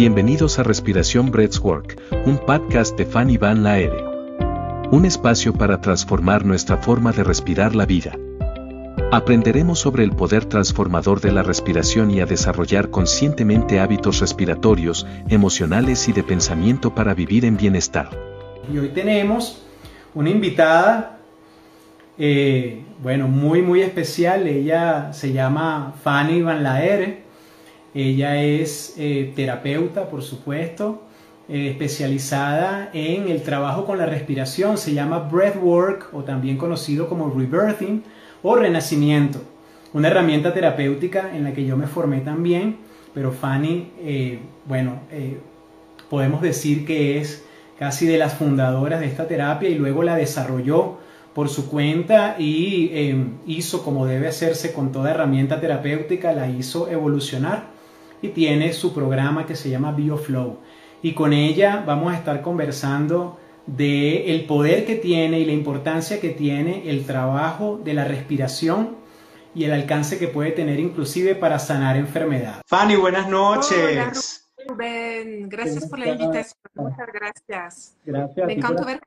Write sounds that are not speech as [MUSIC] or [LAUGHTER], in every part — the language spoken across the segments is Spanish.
Bienvenidos a Respiración Work, un podcast de Fanny Van Laere. Un espacio para transformar nuestra forma de respirar la vida. Aprenderemos sobre el poder transformador de la respiración y a desarrollar conscientemente hábitos respiratorios, emocionales y de pensamiento para vivir en bienestar. Y hoy tenemos una invitada, eh, bueno, muy, muy especial. Ella se llama Fanny Van Laere. Ella es eh, terapeuta, por supuesto, eh, especializada en el trabajo con la respiración. Se llama Breathwork o también conocido como Rebirthing o Renacimiento. Una herramienta terapéutica en la que yo me formé también, pero Fanny, eh, bueno, podemos decir que es casi de las fundadoras de esta terapia y luego la desarrolló por su cuenta y hizo como debe hacerse con toda herramienta terapéutica, la hizo evolucionar y tiene su programa que se llama BioFlow. Y con ella vamos a estar conversando de el poder que tiene y la importancia que tiene el trabajo de la respiración y el alcance que puede tener inclusive para sanar enfermedades. Fanny, buenas noches. Rubén, gracias por la invitación. Muchas gracias. Gracias. Me encanta ver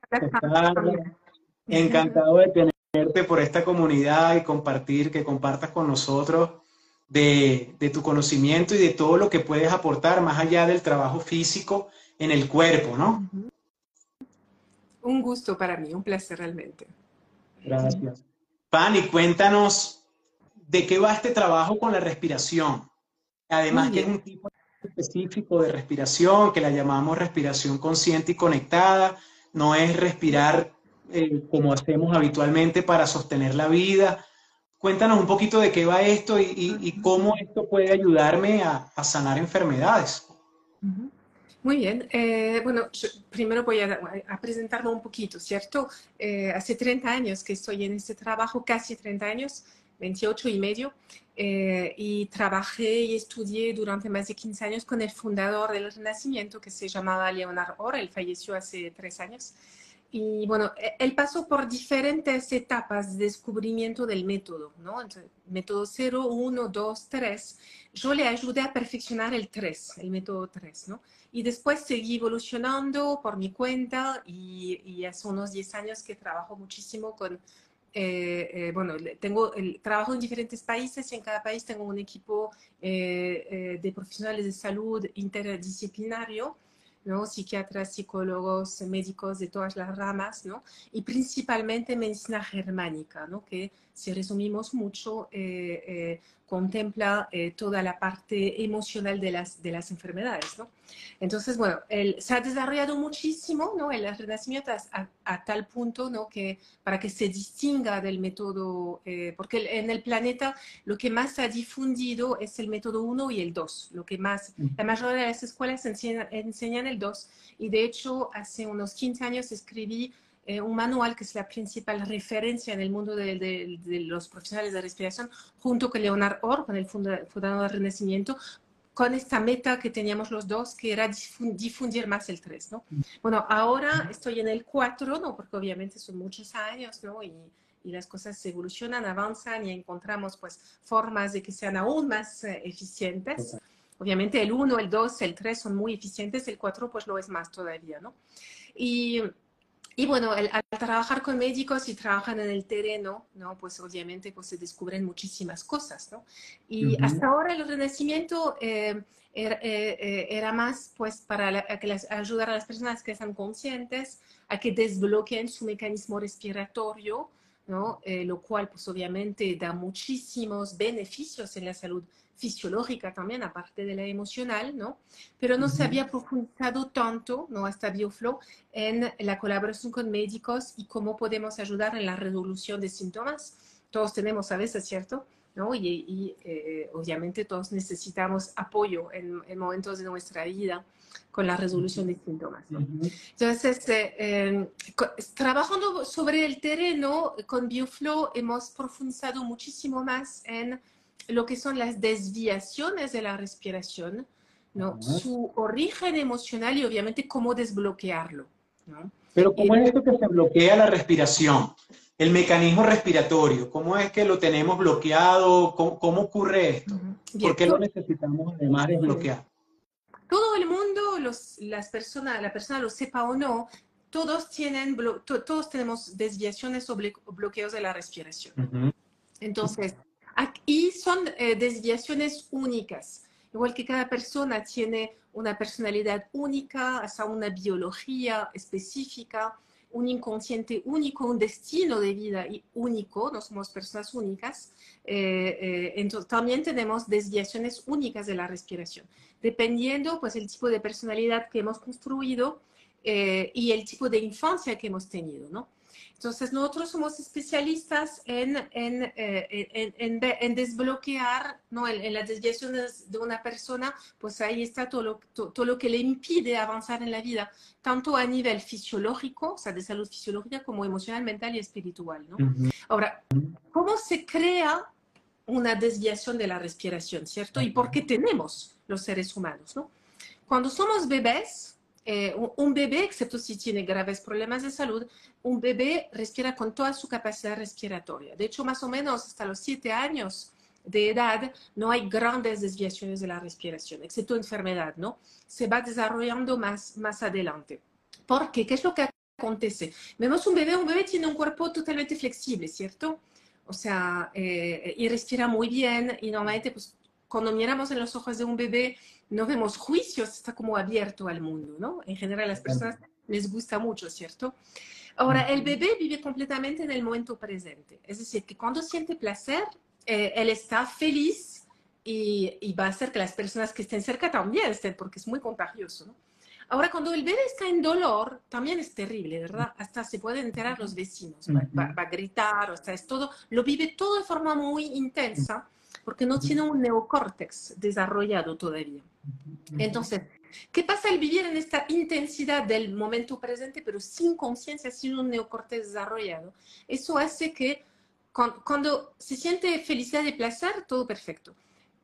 Encantado de tenerte por esta comunidad y compartir, que compartas con nosotros de, tu conocimiento y de todo lo que puedes aportar más allá del trabajo físico en el cuerpo, ¿no? Un gusto para mí, un placer realmente. Gracias. Pani, cuéntanos de qué va este trabajo con la respiración. Además que es un tipo específico de respiración que la llamamos respiración consciente y conectada. No es respirar eh, como hacemos habitualmente para sostener la vida, Cuéntanos un poquito de qué va esto y, cómo esto puede ayudarme a, sanar enfermedades. Muy bien. Eh, bueno, primero voy a, presentarme un poquito, ¿cierto? Eh, hace 30 años que estoy en este trabajo, casi 30 años, 28 y medio, eh, y trabajé y estudié durante más de 15 años con el fundador del Renacimiento, que se llamaba Leonard Orr, él falleció hace tres años. Y bueno, e, él pasó por diferentes etapas de descubrimiento del método, ¿no? Entonces, método 0, 1, 2, 3. Yo le ayudé a perfeccionar el 3, el método 3, ¿no? Y después seguí evolucionando por mi cuenta y, y hace unos 10 años que trabajo muchísimo con, eh, eh, bueno, tengo el trabajo en diferentes países y en cada país tengo un equipo eh, de profesionales de salud interdisciplinario ¿no? psiquiatras, psicólogos, médicos de todas las ramas, ¿no? y principalmente medicina germánica, ¿no? que si resumimos mucho, eh, eh, contempla eh, toda la parte emocional de las, de las enfermedades. ¿no? Entonces, bueno, se ha desarrollado muchísimo ¿no? el renacimiento a, tal punto ¿no? que para que se distinga del método, porque en el planeta lo que más se ha difundido es el método 1 y el 2, lo que más, la mayoría de las escuelas enseñan, enseñan el 2, y de hecho hace unos 15 años escribí eh, un manual que es la principal referencia en el mundo de, los profesionales de respiración, junto con Leonard Orr, con el fundador del Renacimiento, con esta meta que teníamos los dos, que era difundir más el 3, ¿no? Bueno, ahora estoy en el 4, ¿no? Porque obviamente son muchos años, ¿no? Y, y las cosas evolucionan, avanzan y encontramos, pues, formas de que sean aún más eh, eficientes. Obviamente el 1, el 2, el 3 son muy eficientes, el 4 pues lo es más todavía, ¿no? Y y bueno, al, trabajar con médicos y trabajan en el terreno, ¿no? Pues obviamente pues, se descubren muchísimas cosas, ¿no? Y hasta ahora el renacimiento eh, era, eh, eh, era, más pues para que ayudar a las personas que están conscientes a que desbloqueen su mecanismo respiratorio, ¿no? lo cual pues obviamente da muchísimos beneficios en la salud fisiológica también, aparte de la emocional, ¿no? Pero no se había profundizado tanto, ¿no? Hasta BioFlow, en la colaboración con médicos y cómo podemos ayudar en la resolución de síntomas. Todos tenemos a veces, ¿cierto? ¿no? Y, eh, obviamente todos necesitamos apoyo en, momentos de nuestra vida con la resolución de síntomas. ¿no? Entonces, eh, em, trabajando sobre el terreno con BioFlow, hemos profundizado muchísimo más en lo que son las desviaciones de la respiración, ¿no? su origen emocional y obviamente cómo desbloquearlo. ¿no? Pero ¿cómo es esto que se bloquea la respiración? El mecanismo respiratorio, ¿cómo es que lo tenemos bloqueado? ¿Cómo, ocurre esto? ¿Por qué lo necesitamos además desbloquear? todo el mundo, los, las personas, la persona lo sepa o no, todos, tienen, todos tenemos desviaciones o bloqueos de la respiración. Entonces, aquí son eh, desviaciones únicas. Igual que cada persona tiene una personalidad única, hasta una biología específica, un inconsciente único, un destino de vida único, no somos personas únicas, eh, eh, entonces también tenemos desviaciones únicas de la respiración, dependiendo pues el tipo de personalidad que hemos construido eh, y el tipo de infancia que hemos tenido, ¿no? Entonces, nosotros somos especialistas en, en, eh, en, en desbloquear ¿no? en, las desviaciones de una persona, pues ahí está todo lo, todo lo que le impide avanzar en la vida, tanto a nivel fisiológico, o sea, de salud fisiológica, como emocional, mental y espiritual. ¿no? Ahora, ¿cómo se crea una desviación de la respiración, cierto? ¿Y por qué tenemos los seres humanos? ¿no? Cuando somos bebés, eh, un bebé, excepto si tiene graves problemas de salud, un bebé respira con toda su capacidad respiratoria. De hecho, más o menos hasta los siete años de edad no hay grandes desviaciones de la respiración, excepto enfermedad, ¿no? Se va desarrollando más, más adelante. ¿Por qué? ¿Qué es lo que acontece? Vemos un bebé, un bebé tiene un cuerpo totalmente flexible, ¿cierto? O sea, eh, y respira muy bien y normalmente, pues, cuando miramos en los ojos de un bebé, no vemos juicios, está como abierto al mundo, ¿no? En general a las personas les gusta mucho, ¿cierto? Ahora, el bebé vive completamente en el momento presente, es decir, que cuando siente placer, eh, él está feliz y, va a hacer que las personas que estén cerca también estén, porque es muy contagioso, ¿no? Ahora, cuando el bebé está en dolor, también es terrible, ¿verdad? Hasta se pueden enterar los vecinos, va, va a gritar, o sea, es todo, lo vive todo de forma muy intensa porque no tiene un neocórtex desarrollado todavía. Entonces, ¿qué pasa al vivir en esta intensidad del momento presente, pero sin conciencia, sin un neocórtex desarrollado? Eso hace que cuando, se siente felicidad y placer, todo perfecto.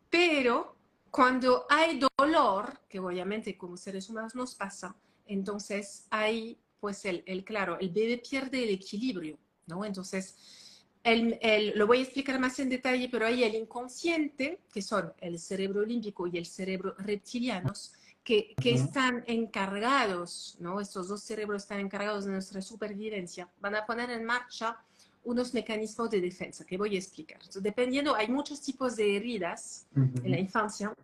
Pero cuando hay dolor, que obviamente como seres humanos nos pasa, entonces hay, pues, el, el claro, el bebé pierde el equilibrio, ¿no? Entonces, el, lo voy a explicar más en detalle, pero hay el inconsciente, que son el cerebro límbico y el cerebro reptilianos, que, que están encargados, ¿no? Estos dos cerebros están encargados de nuestra supervivencia, van a poner en marcha unos mecanismos de defensa que voy a explicar. dependiendo, hay muchos tipos de heridas en la infancia,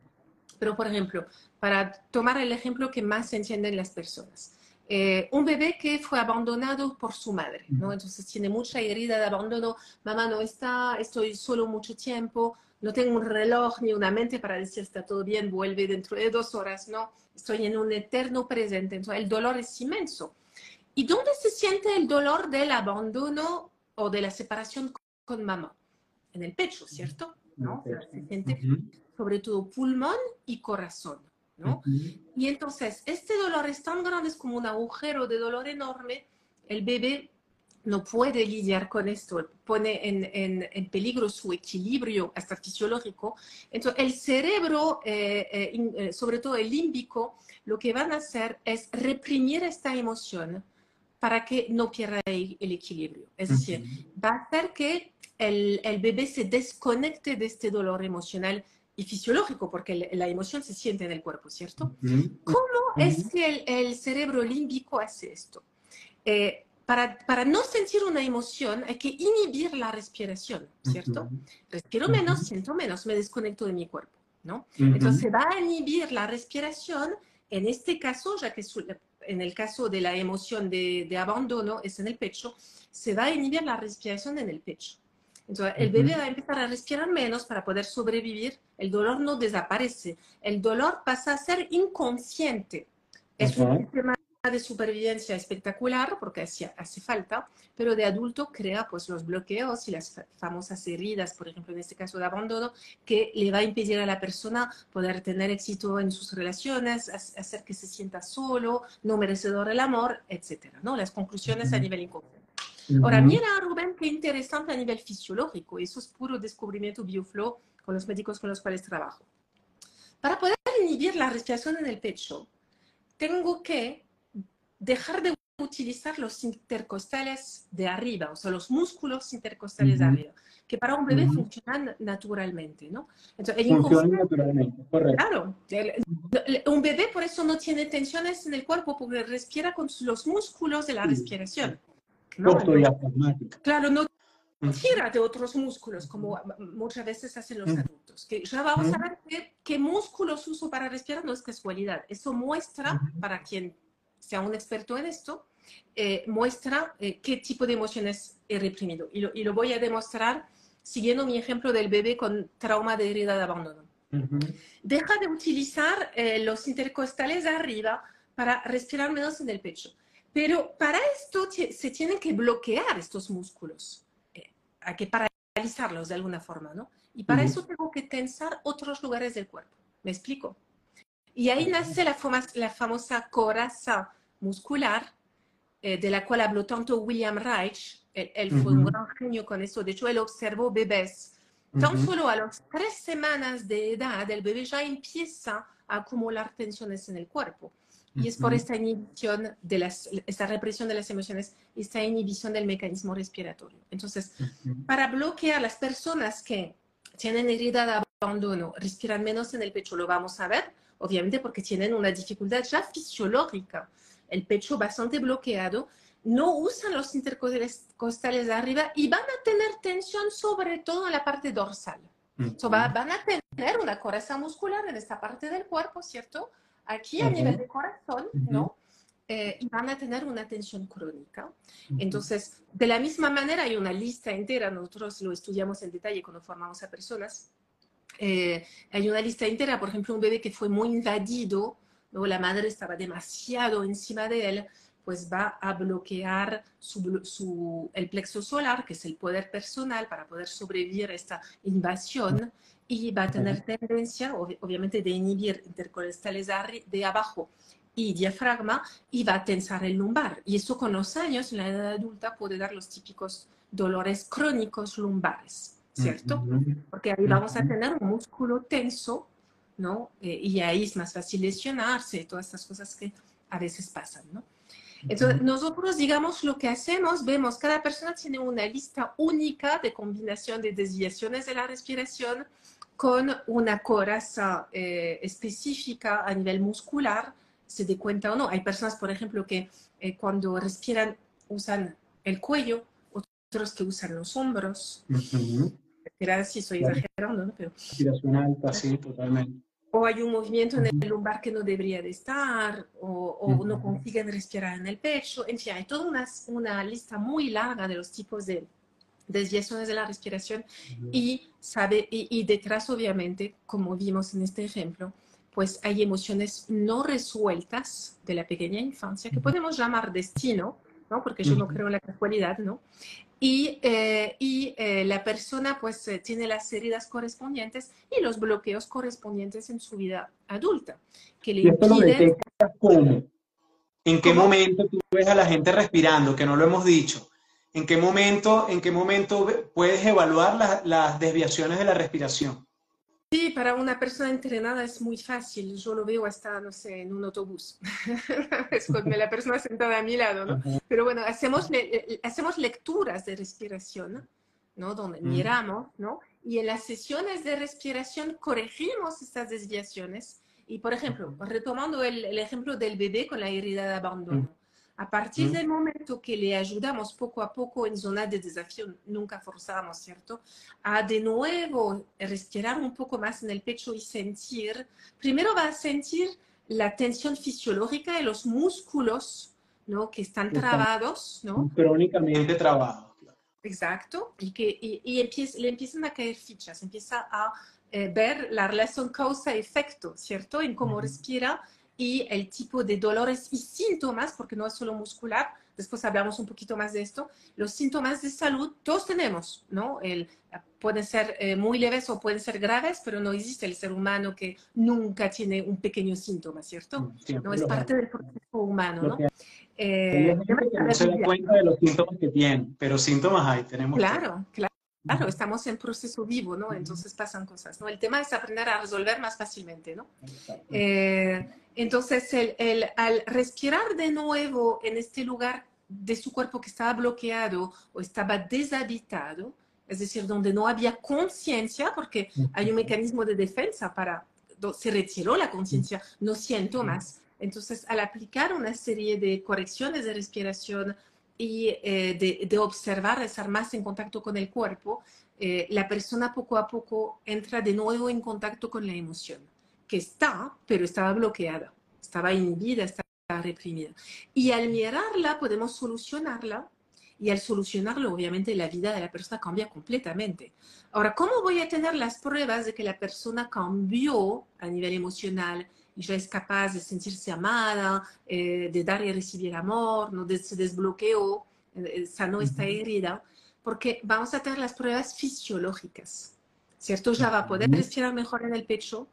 pero por ejemplo, para tomar el ejemplo que más se entienden las personas, eh, un bebé que fue abandonado por su madre, ¿no? Entonces tiene mucha herida de abandono, mamá no está, estoy solo mucho tiempo, no tengo un reloj ni una mente para decir está todo bien, vuelve dentro de dos horas, no, estoy en un eterno presente, entonces el dolor es inmenso. ¿Y dónde se siente el dolor del abandono o de la separación con mamá? En el pecho, ¿cierto? ¿No? se siente sobre todo pulmón y corazón. Y entonces, este dolor es tan grande, es como un agujero de dolor enorme, el bebé no puede lidiar con esto, pone en, en, peligro su equilibrio hasta fisiológico. Entonces, el cerebro, eh, eh, eh, sobre todo el límbico, lo que van a hacer es reprimir esta emoción para que no pierda el, equilibrio. Es decir, va a hacer que el, el, bebé se desconecte de este dolor emocional y fisiológico, porque la emoción se siente en el cuerpo, ¿cierto? ¿Cómo es que el, cerebro límbico hace esto? Eh, para, para, no sentir una emoción hay que inhibir la respiración, ¿cierto? Respiro menos, siento menos, me desconecto de mi cuerpo, ¿no? Entonces va a inhibir la respiración, en este caso, ya que en el caso de la emoción de, de abandono es en el pecho, se va a inhibir la respiración en el pecho. Entonces, el bebé va a empezar a respirar menos para poder sobrevivir. El dolor no desaparece. El dolor pasa a ser inconsciente. Es un sistema de supervivencia espectacular porque hace, hace falta, pero de adulto crea pues los bloqueos y las famosas heridas, por ejemplo, en este caso de abandono, que le va a impedir a la persona poder tener éxito en sus relaciones, hacer que se sienta solo, no merecedor del amor, etcétera, ¿no? Las conclusiones a nivel inconsciente. Ahora, mira, Rubén, qué interesante a nivel fisiológico. Eso es puro descubrimiento bioflow con los médicos con los cuales trabajo. Para poder inhibir la respiración en el pecho, tengo que dejar de utilizar los intercostales de arriba, o sea, los músculos intercostales de arriba, que para un bebé funcionan naturalmente, ¿no? Entonces, funcionan naturalmente, correcto. Claro, un bebé por eso no tiene tensiones en el cuerpo, porque respira con los músculos de la respiración. ¿No? Claro, no tira de otros músculos, como muchas veces hacen los adultos. Que ya vamos a ver qué, músculos uso para respirar, no es casualidad. Eso muestra, para quien sea un experto en esto, eh, muestra eh, qué tipo de emociones he reprimido. Y lo, y lo, voy a demostrar siguiendo mi ejemplo del bebé con trauma de herida de abandono. Deja de utilizar eh, los intercostales de arriba para respirar menos en el pecho. Pero para esto se tienen que bloquear estos músculos hay que paralizarlos de alguna forma, ¿no? Y para eso tengo que tensar otros lugares del cuerpo. ¿Me explico? Y ahí nace la, la famosa coraza muscular, eh, de la cual habló tanto William Reich. Él, fue un gran genio con eso. De hecho, él observó bebés. Tan solo a las tres semanas de edad, el bebé ya empieza a acumular tensiones en el cuerpo. Y es por esta inhibición de las, esta represión de las emociones, esta inhibición del mecanismo respiratorio. Entonces, para bloquear las personas que tienen herida de abandono, respiran menos en el pecho, lo vamos a ver, obviamente porque tienen una dificultad ya fisiológica, el pecho bastante bloqueado, no usan los intercostales de arriba y van a tener tensión sobre todo en la parte dorsal. van a tener una coraza muscular en esta parte del cuerpo, ¿cierto? Aquí a nivel de corazón, ¿no? Eh, y van a tener una tensión crónica. Entonces, de la misma manera, hay una lista entera, nosotros lo estudiamos en detalle cuando formamos a personas. Eh, hay una lista entera, por ejemplo, un bebé que fue muy invadido, ¿no? la madre estaba demasiado encima de él, pues va a bloquear su, el plexo solar, que es el poder personal para poder sobrevivir a esta invasión y va a tener tendencia, obviamente, de inhibir intercolestales de abajo y diafragma y va a tensar el lumbar. Y eso con los años, en la edad adulta, puede dar los típicos dolores crónicos lumbares, ¿cierto? Porque ahí vamos a tener un músculo tenso, ¿no? Eh, y ahí es más fácil lesionarse, todas estas cosas que a veces pasan, ¿no? Entonces, nosotros, digamos, lo que hacemos, vemos, cada persona tiene una lista única de combinación de desviaciones de la respiración, con una coraza eh, específica a nivel muscular, se dé cuenta o no. Hay personas, por ejemplo, que eh, cuando respiran usan el cuello, otros que usan los hombros. Uh si estoy exagerando, ¿no? Pero, Respiración alta, sí, totalmente. O hay un movimiento en el lumbar que no debería de estar, o, o no consiguen respirar en el pecho. En fin, hay toda una, una lista muy larga de los tipos de, desviaciones de la respiración y, sabe, y, detrás, obviamente, como vimos en este ejemplo, pues hay emociones no resueltas de la pequeña infancia que podemos llamar destino, ¿no? Porque yo no creo en la casualidad, ¿no? Y, eh, y eh, la persona pues eh, tiene las heridas correspondientes y los bloqueos correspondientes en su vida adulta. Que le impiden... cómo? ¿En qué momento tú ves a la gente respirando? Que no lo hemos dicho ¿En qué momento, en qué momento puedes evaluar las desviaciones de la respiración? Sí, para una persona entrenada es muy fácil. Yo lo veo hasta, no sé, en un autobús. [LAUGHS] es con la persona sentada a mi lado, ¿no? Pero bueno, hacemos, hacemos lecturas de respiración, ¿no? Donde miramos, ¿no? Y en las sesiones de respiración corregimos estas desviaciones. Y, por ejemplo, retomando el, el ejemplo del bebé con la herida de abandono. A partir del momento que le ayudamos poco a poco en zona de desafío, nunca forzamos, ¿cierto? A de nuevo respirar un poco más en el pecho y sentir, primero va a sentir la tensión fisiológica de los músculos, ¿no? Que están trabados, ¿no? Crónicamente trabados. Exacto, y que y, le empiezan a caer fichas, empieza a eh, ver la relación causa-efecto, ¿cierto? En cómo respira y el tipo de dolores y síntomas, porque no es solo muscular, después hablamos un poquito más de esto, los síntomas de salud todos tenemos, ¿no? El, pueden ser eh, muy leves o pueden ser graves, pero no existe el ser humano que nunca tiene un pequeño síntoma, ¿cierto? no es parte del proceso humano, ¿no? Eh, no se da cuenta de los síntomas que tienen, pero síntomas hay, tenemos. Claro, claro. Claro, estamos en proceso vivo, ¿no? Entonces pasan cosas, ¿no? El tema es aprender a resolver más fácilmente, ¿no? Eh, entonces, el, al respirar de nuevo en este lugar de su cuerpo que estaba bloqueado o estaba deshabitado, es decir, donde no había conciencia, porque hay un mecanismo de defensa para, se retiró la conciencia, no siento más. Entonces, al aplicar una serie de correcciones de respiración, y eh, de, observar, de estar más en contacto con el cuerpo, eh, la persona poco a poco entra de nuevo en contacto con la emoción, que está, pero estaba bloqueada, estaba inhibida, estaba reprimida. Y al mirarla podemos solucionarla y al solucionarlo, obviamente, la vida de la persona cambia completamente. Ahora, ¿cómo voy a tener las pruebas de que la persona cambió a nivel emocional, y ya es capaz de sentirse amada, eh, de dar y recibir amor, ¿no? de, se desbloqueó, eh, sanó esta herida, porque vamos a tener las pruebas fisiológicas, ¿cierto? Ya va a poder respirar mejor en el pecho,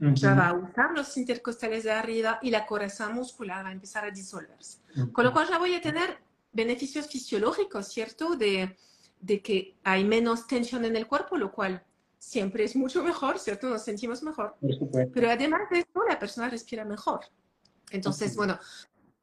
ya va a usar los intercostales de arriba y la coraza muscular va a empezar a disolverse. Con lo cual ya voy a tener beneficios fisiológicos, ¿cierto? De, de que hay menos tensión en el cuerpo, lo cual siempre es mucho mejor, ¿cierto? Nos sentimos mejor. Pero además de eso, la persona respira mejor. Entonces, bueno,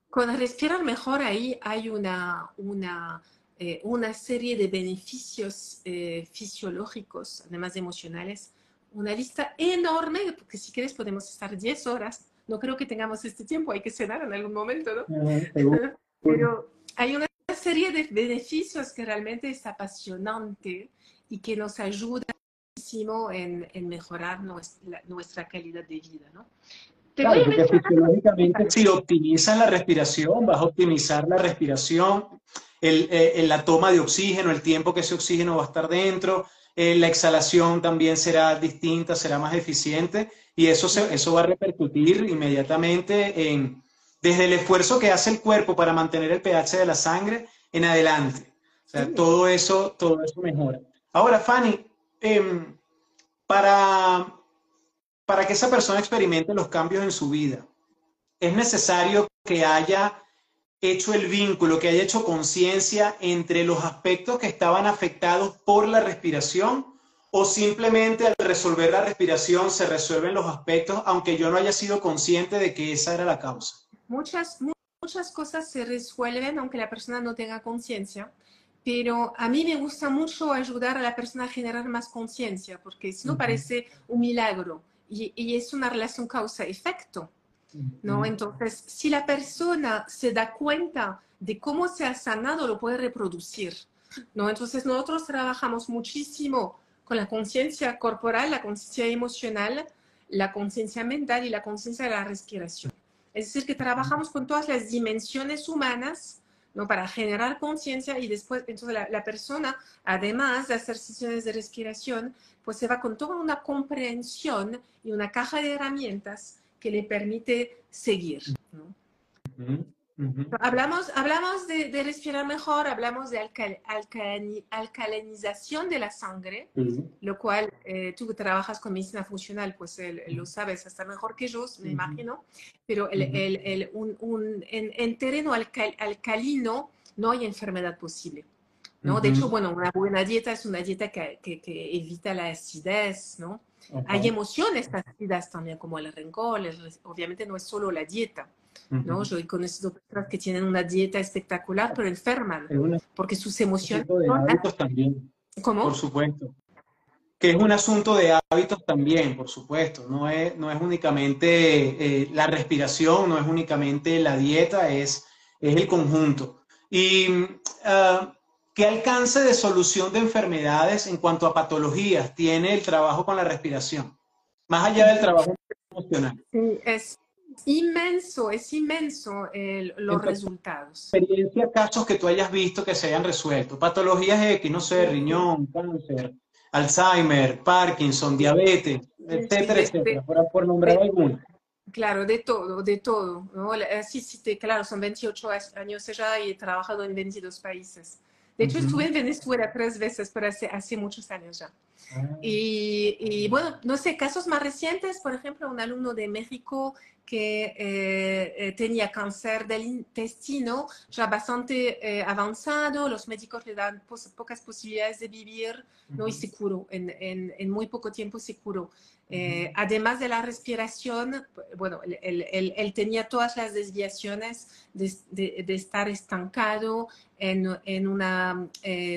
con respirar mejor ahí hay una, una, eh, una serie de beneficios eh, fisiológicos, además emocionales, una lista enorme, porque si quieres podemos estar 10 horas. No creo que tengamos este tiempo, hay que cenar en algún momento, ¿no? [LAUGHS] Pero hay una serie de beneficios que realmente es apasionante y que nos ayuda en, en mejorar nuestra, nuestra, calidad de vida, ¿no? claro, porque fisiológicamente si optimizas la respiración, vas a optimizar la respiración, el, eh, la toma de oxígeno, el tiempo que ese oxígeno va a estar dentro, eh, la exhalación también será distinta, será más eficiente y eso, se, eso va a repercutir inmediatamente en, desde el esfuerzo que hace el cuerpo para mantener el pH de la sangre en adelante. O sea, todo eso, todo eso mejora. Ahora, Fanny, Em, para, para que esa persona experimente los cambios en su vida, es necesario que haya hecho el vínculo, que haya hecho conciencia entre los aspectos que estaban afectados por la respiración o simplemente al resolver la respiración se resuelven los aspectos aunque yo no haya sido consciente de que esa era la causa. Muchas, muchas cosas se resuelven aunque la persona no tenga conciencia pero a mí me gusta mucho ayudar a la persona a generar más conciencia, porque si no parece un milagro y, es una relación causa-efecto, ¿no? Entonces, si la persona se da cuenta de cómo se ha sanado, lo puede reproducir, ¿no? Entonces, nosotros trabajamos muchísimo con la conciencia corporal, la conciencia emocional, la conciencia mental y la conciencia de la respiración. Es decir, que trabajamos con todas las dimensiones humanas ¿no? Para generar conciencia y después, entonces la, persona, además de hacer sesiones de respiración, pues se va con toda una comprensión y una caja de herramientas que le permite seguir. Hablamos, hablamos de, respirar mejor, hablamos de alcalinización de la sangre, lo cual eh, tú que trabajas con medicina funcional, pues lo sabes hasta mejor que yo, me imagino, pero el, el, un, un, en, terreno alcalino no hay enfermedad posible. ¿no? De hecho, bueno, una buena dieta es una dieta que, que, evita la acidez, ¿no? Hay emociones ácidas también, como el rencor, obviamente no es solo la dieta. ¿No? Yo he conocido personas que tienen una dieta espectacular, pero enferman, porque sus emociones... De hábitos también. ¿Cómo? Por supuesto. Que es un asunto de hábitos también, por supuesto. No es, no es únicamente eh, la respiración, no es únicamente la dieta, es, es el conjunto. Y uh, ¿qué alcance de solución de enfermedades en cuanto a patologías tiene el trabajo con la respiración? Más allá del trabajo emocional. Sí, es inmenso, es inmenso los resultados. Experiencia, casos que tú hayas visto que se hayan resuelto. Patologías X, no sé, riñón, cáncer, Alzheimer, Parkinson, diabetes, etcétera, etcétera, por, nombrar algunos. Claro, de todo, de todo. Sí, sí, claro, son 28 años ya y he trabajado en 22 países. De hecho, estuve en Venezuela tres veces, pero hace, hace muchos años ya. Ah. Y, y, bueno, no sé, casos más recientes, por ejemplo, un alumno de México que eh, eh, tenía cáncer del intestino ya bastante eh, avanzado, los médicos le dan pocas posibilidades de vivir, ¿no? Y se curó, en, en, en, muy poco tiempo se curó. Además de la respiración, bueno, él, él, él tenía todas las desviaciones de, de, de estar estancado en, en una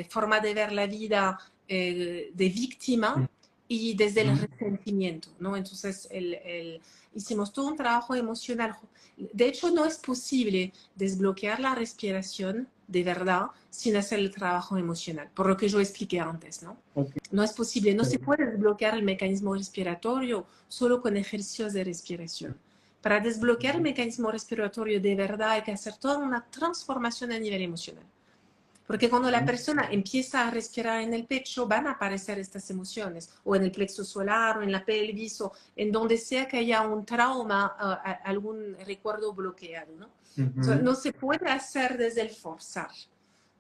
forma de ver la vida de víctima y desde el resentimiento, ¿no? Entonces, el, el, hicimos todo un trabajo emocional. De hecho, no es posible desbloquear la respiración de verdad sin hacer el trabajo emocional, por lo que yo expliqué antes, ¿no? No es posible, no se puede desbloquear el mecanismo respiratorio solo con ejercicios de respiración. Para desbloquear el mecanismo respiratorio de verdad hay que hacer toda una transformación a nivel emocional. Porque cuando la persona empieza a respirar en el pecho, van a aparecer estas emociones, o en el plexo solar, o en la pelvis, o en donde sea que haya un trauma, uh, algún recuerdo bloqueado, ¿no? Uh -huh. so, no se puede hacer desde el forzar,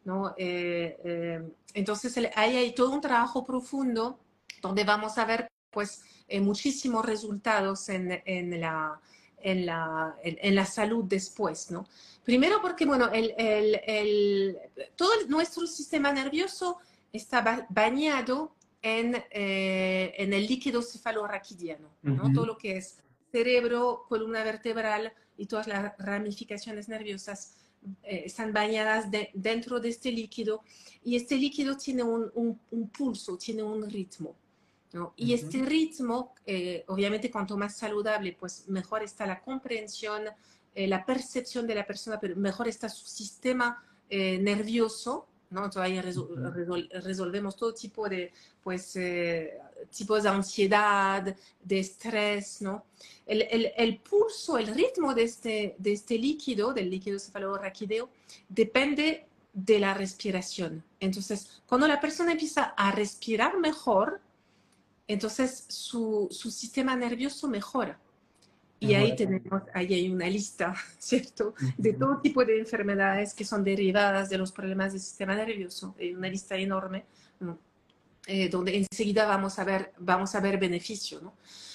¿no? Eh, eh, entonces, ahí hay todo un trabajo profundo donde vamos a ver, pues, eh, muchísimos resultados en, en la en la, en, en, la salud después, ¿no? Primero porque, bueno, el, el, el, todo nuestro sistema nervioso está bañado en, eh, en el líquido cefalorraquidiano, ¿no? Uh -huh. Todo lo que es cerebro, columna vertebral y todas las ramificaciones nerviosas eh, están bañadas de, dentro de este líquido y este líquido tiene un, un, un pulso, tiene un ritmo. ¿No? Y uh -huh. este ritmo, eh, obviamente, cuanto más saludable, pues mejor está la comprensión, eh, la percepción de la persona, pero mejor está su sistema eh, nervioso, ¿no? Entonces ahí resol resol resolvemos todo tipo de, pues, eh, tipos de ansiedad, de estrés, ¿no? El, el, el, pulso, el ritmo de este, de este líquido, del líquido cefalorraquídeo, depende de la respiración. Entonces, cuando la persona empieza a respirar mejor, entonces su, su sistema nervioso mejora. Y ahí tenemos, ahí hay una lista, [LAUGHS] ¿cierto? De todo tipo de enfermedades que son derivadas de los problemas del sistema nervioso. Hay una lista enorme, ¿no? eh, donde enseguida vamos a ver, vamos a ver beneficio, ¿no?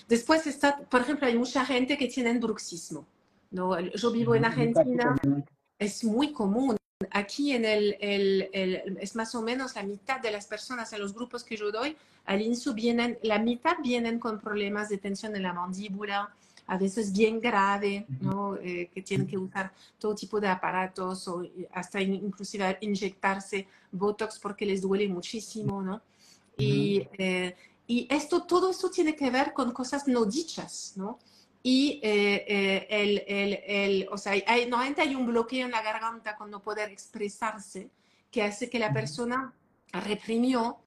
Después está, por ejemplo, hay mucha gente que tiene bruxismo, ¿no? Yo vivo en Argentina, es muy común. Aquí en el, el, el, es más o menos la mitad de las personas en los grupos que yo doy al INSU vienen, la mitad vienen con problemas de tensión en la mandíbula, a veces bien grave, ¿no? Eh, que tienen que usar todo tipo de aparatos o hasta inclusive inyectarse Botox porque les duele muchísimo, ¿no? Y, eh, y esto, todo esto tiene que ver con cosas no dichas, ¿no? Y eh, el, el, el, o sea, hay, normalmente hay un bloqueo en la garganta con no poder expresarse que hace que la persona reprimió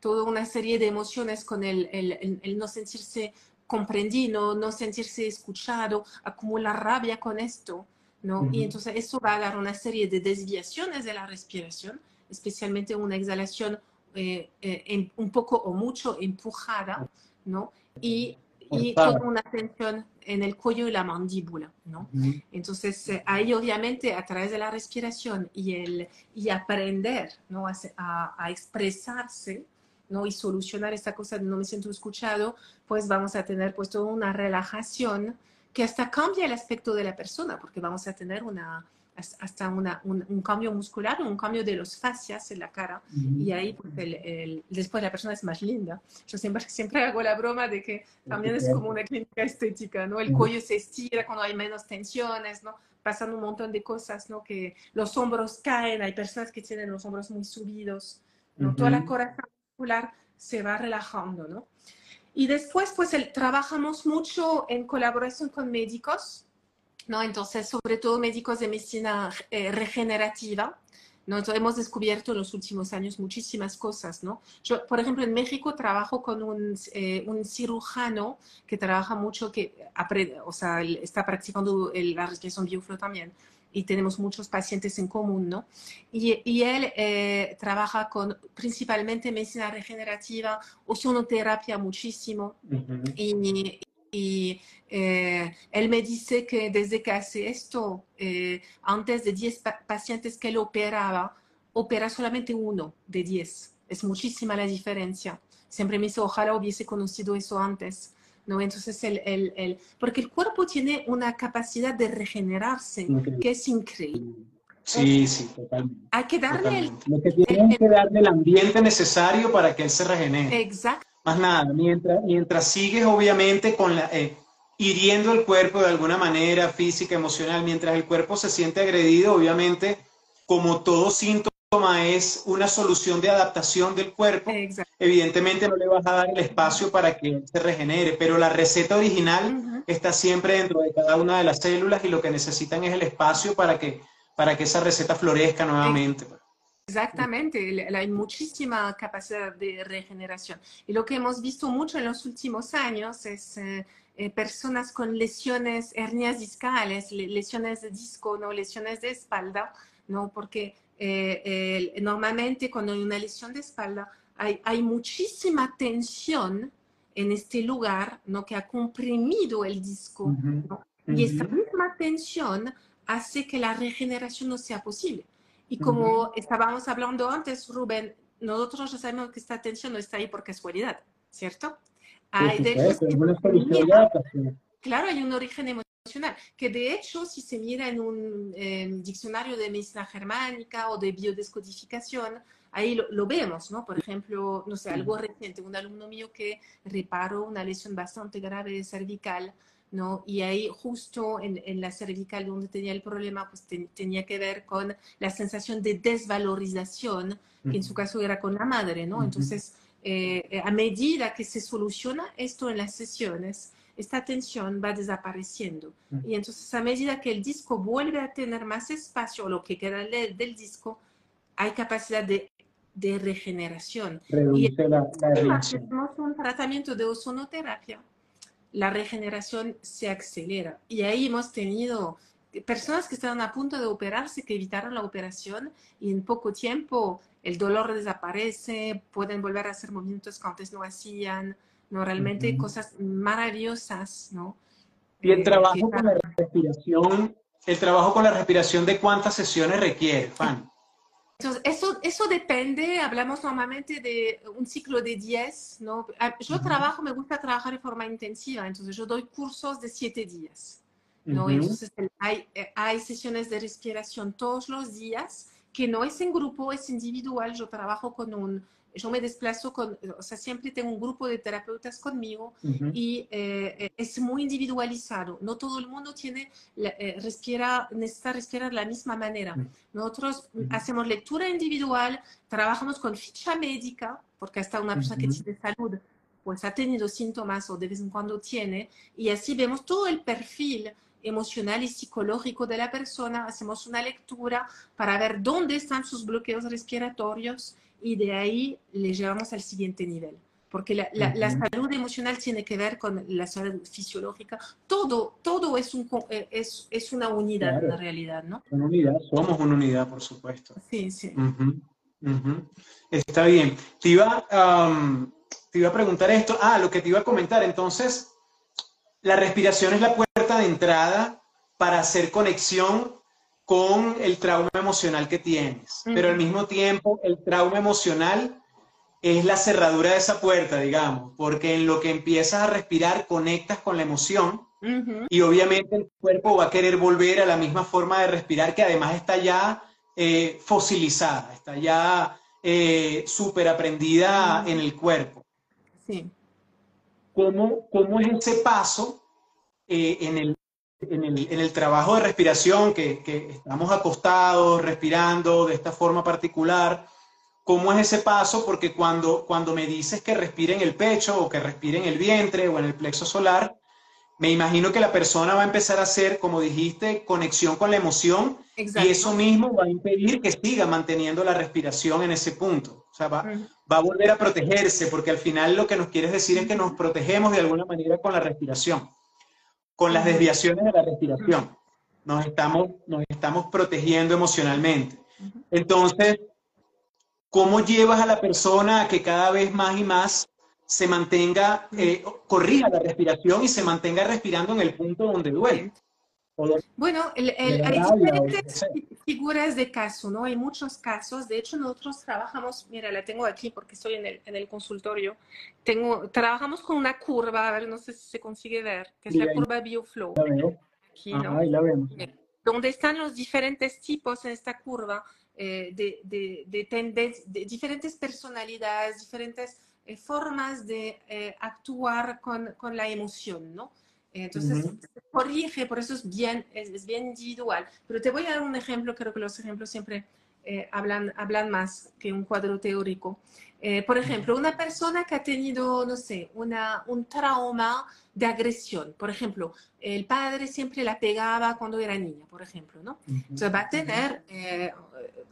toda una serie de emociones con el, el, no sentirse comprendido, no sentirse escuchado, acumula rabia con esto, ¿no? Uh -huh. Y entonces eso va a dar una serie de desviaciones de la respiración, especialmente una exhalación eh, eh, en, un poco o mucho empujada, ¿no? Y, y toda una tensión en el cuello y la mandíbula, ¿no? Uh -huh. Entonces eh, ahí obviamente a través de la respiración y, el, y aprender, ¿no? A, a, a expresarse, ¿no? y solucionar esta cosa de no me siento escuchado, pues vamos a tener pues toda una relajación que hasta cambia el aspecto de la persona, porque vamos a tener una, hasta una, un, un, cambio muscular, un cambio de los fascias en la cara, uh -huh. y ahí pues, el, el, después la persona es más linda. Yo siempre, [LAUGHS] siempre hago la broma de que también es como una clínica estética, ¿no? El cuello se estira cuando hay menos tensiones, ¿no? Pasan un montón de cosas, ¿no? Que los hombros caen, hay personas que tienen los hombros muy subidos, ¿no? Uh -huh. Toda la corazón se va relajando, ¿no? Y después, pues, el, trabajamos mucho en colaboración con médicos, ¿no? Entonces, sobre todo médicos de medicina eh, regenerativa, ¿no? Entonces, hemos descubierto en los últimos años muchísimas cosas, ¿no? Yo, por ejemplo, en México trabajo con un, eh, un cirujano que trabaja mucho, que aprende, o sea, está practicando el, la respiración bioflow también, y tenemos muchos pacientes en común, ¿no? Y, y él eh, trabaja con principalmente medicina regenerativa, ozonoterapia muchísimo, uh -huh. y, y eh, él me dice que desde que hace esto, eh, antes de 10 pa pacientes que él operaba, opera solamente uno de 10. Es muchísima la diferencia. Siempre me dice, ojalá hubiese conocido eso antes. ¿no? Entonces, el, el, el, porque el cuerpo tiene una capacidad de regenerarse que es increíble. Sí, sí, totalmente. Hay que darle el, Lo que tiene que darle el ambiente necesario para que él se regenere. Exacto. Más nada, mientras, mientras sigues obviamente con la, eh, hiriendo el cuerpo de alguna manera física, emocional, mientras el cuerpo se siente agredido, obviamente, como todo síntoma es una solución de adaptación del cuerpo, Exacto. evidentemente no le vas a dar el espacio para que se regenere, pero la receta original está siempre dentro de cada una de las células y lo que necesitan es el espacio para que, para que esa receta florezca nuevamente. Exactamente, hay muchísima capacidad de regeneración. Y lo que hemos visto mucho en los últimos años es eh, eh, personas con lesiones, hernias discales, le- lesiones de disco, ¿no? lesiones de espalda, ¿no? porque eh, normalmente cuando hay una lesión de espalda hay, hay muchísima tensión en este lugar ¿no? que ha comprimido el disco. Ujú, ¿no? Y esta misma tensión hace que la regeneración no sea posible. Y como estábamos hablando antes, Rubén, nosotros ya sabemos que esta tensión no está ahí por casualidad, ¿cierto? Hay, Por de hecho, adaptación. Claro, hay un origen emocional, que de hecho, si se mira en un eh, diccionario de medicina germánica o de biodescodificación, ahí lo, lo vemos, ¿no? Por ejemplo, no sé, algo reciente, un alumno mío que reparó una lesión bastante grave cervical, ¿no? Y ahí justo en, en la cervical donde tenía el problema, pues ten- tenía que ver con la sensación de desvalorización, que en su caso era con la madre, ¿no? Ujú. Entonces, eh, a medida que se soluciona esto en las sesiones, esta tensión va desapareciendo. Ujú. Y entonces, a medida que el disco vuelve a tener más espacio, lo que queda de- del disco, hay capacidad de, de regeneración. Reduce la, la reacción. hacemos un tratamiento de ozonoterapia, la regeneración se acelera. Y ahí hemos tenido personas que estaban a punto de operarse, que evitaron la operación y en poco tiempo el dolor desaparece, pueden volver a hacer movimientos que antes no hacían, ¿no? Realmente cosas maravillosas, ¿no? Y el Eh, trabajo con la respiración, el trabajo con la respiración, ¿de cuántas sesiones requiere, Fanny? Entonces, eso, eso depende, hablamos normalmente de un ciclo de 10, ¿no? Ah, Yo trabajo, me gusta trabajar de forma intensiva, entonces yo doy cursos de 7 días, ¿no? Ujú. Entonces el- hay, eh, hay sesiones de respiración todos los días, que no es en grupo, es individual, yo trabajo con un, yo me desplazo con, o sea, siempre tengo un grupo de terapeutas conmigo Ujú. y eh, eh, es muy individualizado. No todo el mundo tiene, eh, respira, necesita respirar de la misma manera. Nosotros Ujú. hacemos lectura individual, trabajamos con ficha médica, porque hasta una persona que Ujú. tiene salud, pues ha tenido síntomas o de vez en cuando tiene, y así vemos todo el perfil emocional y psicológico de la persona, hacemos una lectura para ver dónde están sus bloqueos respiratorios y de ahí le llevamos al siguiente nivel. Porque la, la- la Ujú. salud emocional tiene que ver con la salud fisiológica. Todo, todo es, un, es, es una unidad Claro. en la realidad, ¿no? Una unidad, somos una unidad, por supuesto. Sí, sí. Ujú, ujú. Está bien. Te iba, am, te iba a preguntar esto. Ah, lo que te iba a comentar. Entonces, la respiración es la puerta de entrada para hacer conexión con el trauma emocional que tienes. Pero al mismo tiempo, el trauma emocional es la cerradura de esa puerta, digamos, porque en lo que empiezas a respirar conectas con la emoción y obviamente el cuerpo va a querer volver a la misma forma de respirar que además está ya eh, fosilizada, está ya eh, súper aprendida en el cuerpo. Sí. ¿Cómo, cómo es ese paso eh, en, el, en, el, en el trabajo de respiración, que, que estamos acostados, respirando de esta forma particular? ¿Cómo es ese paso? Porque cuando, cuando me dices que respire en el pecho o que respire en el vientre o en el plexo solar, me imagino que la persona va a empezar a hacer, como dijiste, conexión con la emoción Exacto. y eso mismo va a impedir que siga manteniendo la respiración en ese punto. O sea, va, va a volver a protegerse porque al final lo que nos quieres decir es que nos protegemos de alguna manera con la respiración, con las desviaciones de la respiración. Nos estamos, nos estamos protegiendo emocionalmente. Entonces, ¿cómo llevas a la persona a que cada vez más y más se mantenga, eh, corrija la respiración y se mantenga respirando en el punto donde duele? Bueno, hay diferentes figuras de caso, ¿no? Hay muchos casos. De hecho, nosotros trabajamos, mira, la tengo aquí porque estoy en el, en el consultorio. Tengo, trabajamos con una curva, a ver, no sé si se consigue ver, que es la curva BioFlow. Aquí, ¿no? ahí la vemos. Donde están los diferentes tipos en esta curva eh, de, de, de, de, diferentes personalidades, diferentes eh, formas de eh, actuar con, con la emoción, ¿no? Entonces, corrige, por eso es bien, es, bien individual. Pero te voy a dar un ejemplo, creo que los ejemplos siempre eh, hablan, hablan más que un cuadro teórico. Eh, por ejemplo, una persona que ha tenido, no sé, una, un trauma de agresión. Por ejemplo, el padre siempre la pegaba cuando era niña, por ejemplo, ¿no? Entonces va a tener, eh,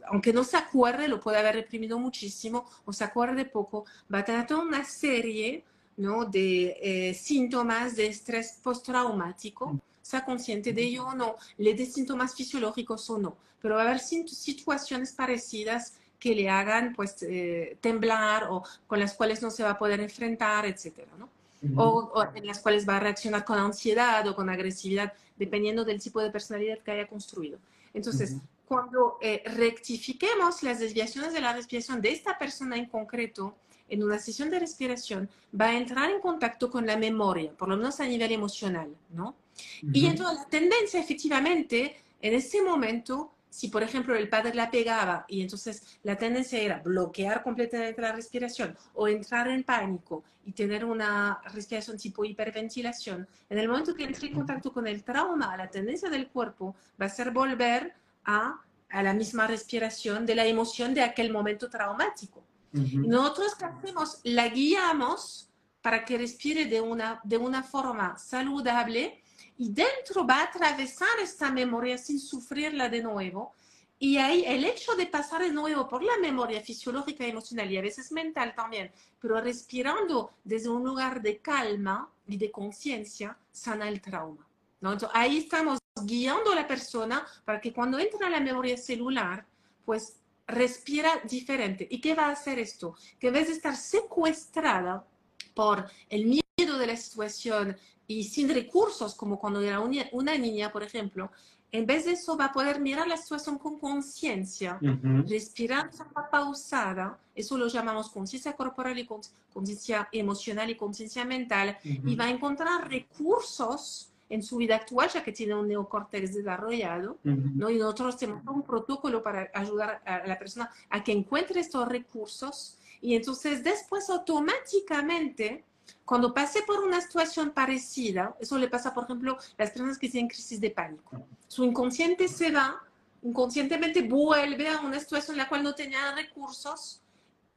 aunque no se acuerde, lo puede haber reprimido muchísimo o se acuerde poco, va a tener toda una serie ¿no? de eh, síntomas de estrés postraumático, sea consciente de ello o no, le dé síntomas fisiológicos o no, pero va a haber situaciones parecidas que le hagan pues eh, temblar o con las cuales no se va a poder enfrentar, etcétera, ¿no? o, en las cuales va a reaccionar con ansiedad o con agresividad, dependiendo del tipo de personalidad que haya construido. Entonces, cuando eh, rectifiquemos las desviaciones de la respiración de esta persona en concreto, en una sesión de respiración va a entrar en contacto con la memoria, por lo menos a nivel emocional, ¿no? Y entonces la tendencia efectivamente en ese momento, si por ejemplo el padre la pegaba y entonces la tendencia era bloquear completamente la respiración o entrar en pánico y tener una respiración tipo hiperventilación, en el momento que entre en contacto con el trauma, la tendencia del cuerpo va a ser volver a, a la misma respiración de la emoción de aquel momento traumático. Nosotros, ¿qué hacemos? La guiamos para que respire de una, de una forma saludable y dentro va a atravesar esta memoria sin sufrirla de nuevo. Y ahí el hecho de pasar de nuevo por la memoria fisiológica, emocional y a veces mental también, pero respirando desde un lugar de calma y de conciencia, sana el trauma. ¿no? Entonces, ahí estamos guiando a la persona para que cuando entra la memoria celular, pues respira diferente. ¿Y qué va a hacer esto? Que en vez de estar secuestrada por el miedo de la situación y sin recursos, como cuando era una niña, por ejemplo, en vez de eso va a poder mirar la situación con conciencia, respirar de forma pausada, eso lo llamamos conciencia corporal y conciencia emocional y conciencia mental, y va a encontrar recursos en su vida actual, ya que tiene un neocórtex desarrollado, ¿no? Y nosotros tenemos un protocolo para ayudar a la persona a que encuentre estos recursos y entonces después automáticamente, cuando pase por una situación parecida, eso le pasa, por ejemplo, a las personas que tienen crisis de pánico, su inconsciente se va, inconscientemente vuelve a una situación en la cual no tenía recursos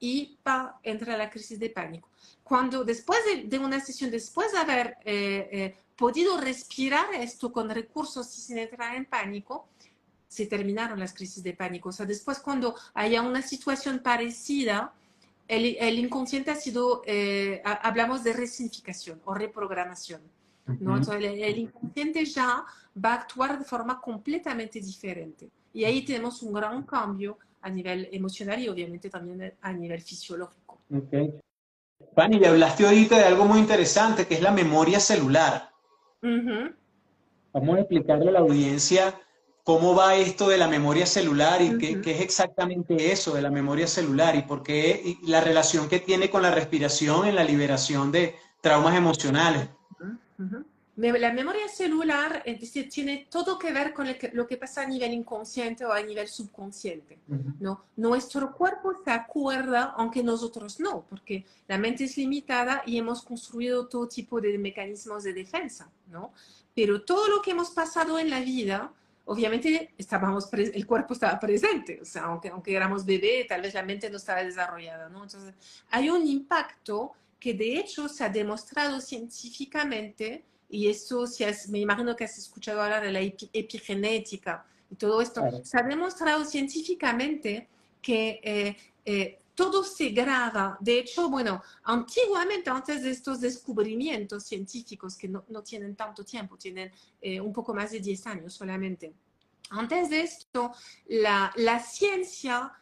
y va, entra a la crisis de pánico. Cuando después de, una sesión, después de haber eh, eh, podido respirar esto con recursos y sin entrar en pánico, se terminaron las crisis de pánico. O sea, después cuando haya una situación parecida, el, el inconsciente ha sido, eh, hablamos de resignificación o reprogramación. ¿no? Entonces, el, inconsciente ya va a actuar de forma completamente diferente. Y ahí tenemos un gran cambio a nivel emocional y obviamente también a nivel fisiológico. Okay. Pani, le hablaste ahorita de algo muy interesante, que es la memoria celular. Vamos a explicarle a la audiencia cómo va esto de la memoria celular y qué, es exactamente eso de la memoria celular y por qué la relación que tiene con la respiración en la liberación de traumas emocionales. La memoria celular es decir, tiene todo que ver con lo que pasa a nivel inconsciente o a nivel subconsciente. ¿no? Nuestro cuerpo se acuerda, aunque nosotros no, porque la mente es limitada y hemos construido todo tipo de mecanismos de defensa. ¿no? Pero todo lo que hemos pasado en la vida, obviamente estábamos el cuerpo estaba presente, o sea, aunque, aunque éramos bebé, tal vez la mente no estaba desarrollada. ¿no? Entonces, hay un impacto que de hecho se ha demostrado científicamente y eso, si me imagino que has escuchado hablar de la epigenética y todo esto, se ha demostrado científicamente que eh, eh, todo se graba. De hecho, bueno, antiguamente, antes de estos descubrimientos científicos que no, no tienen tanto tiempo, tienen eh, un poco más de 10 años solamente, antes de esto, la, la ciencia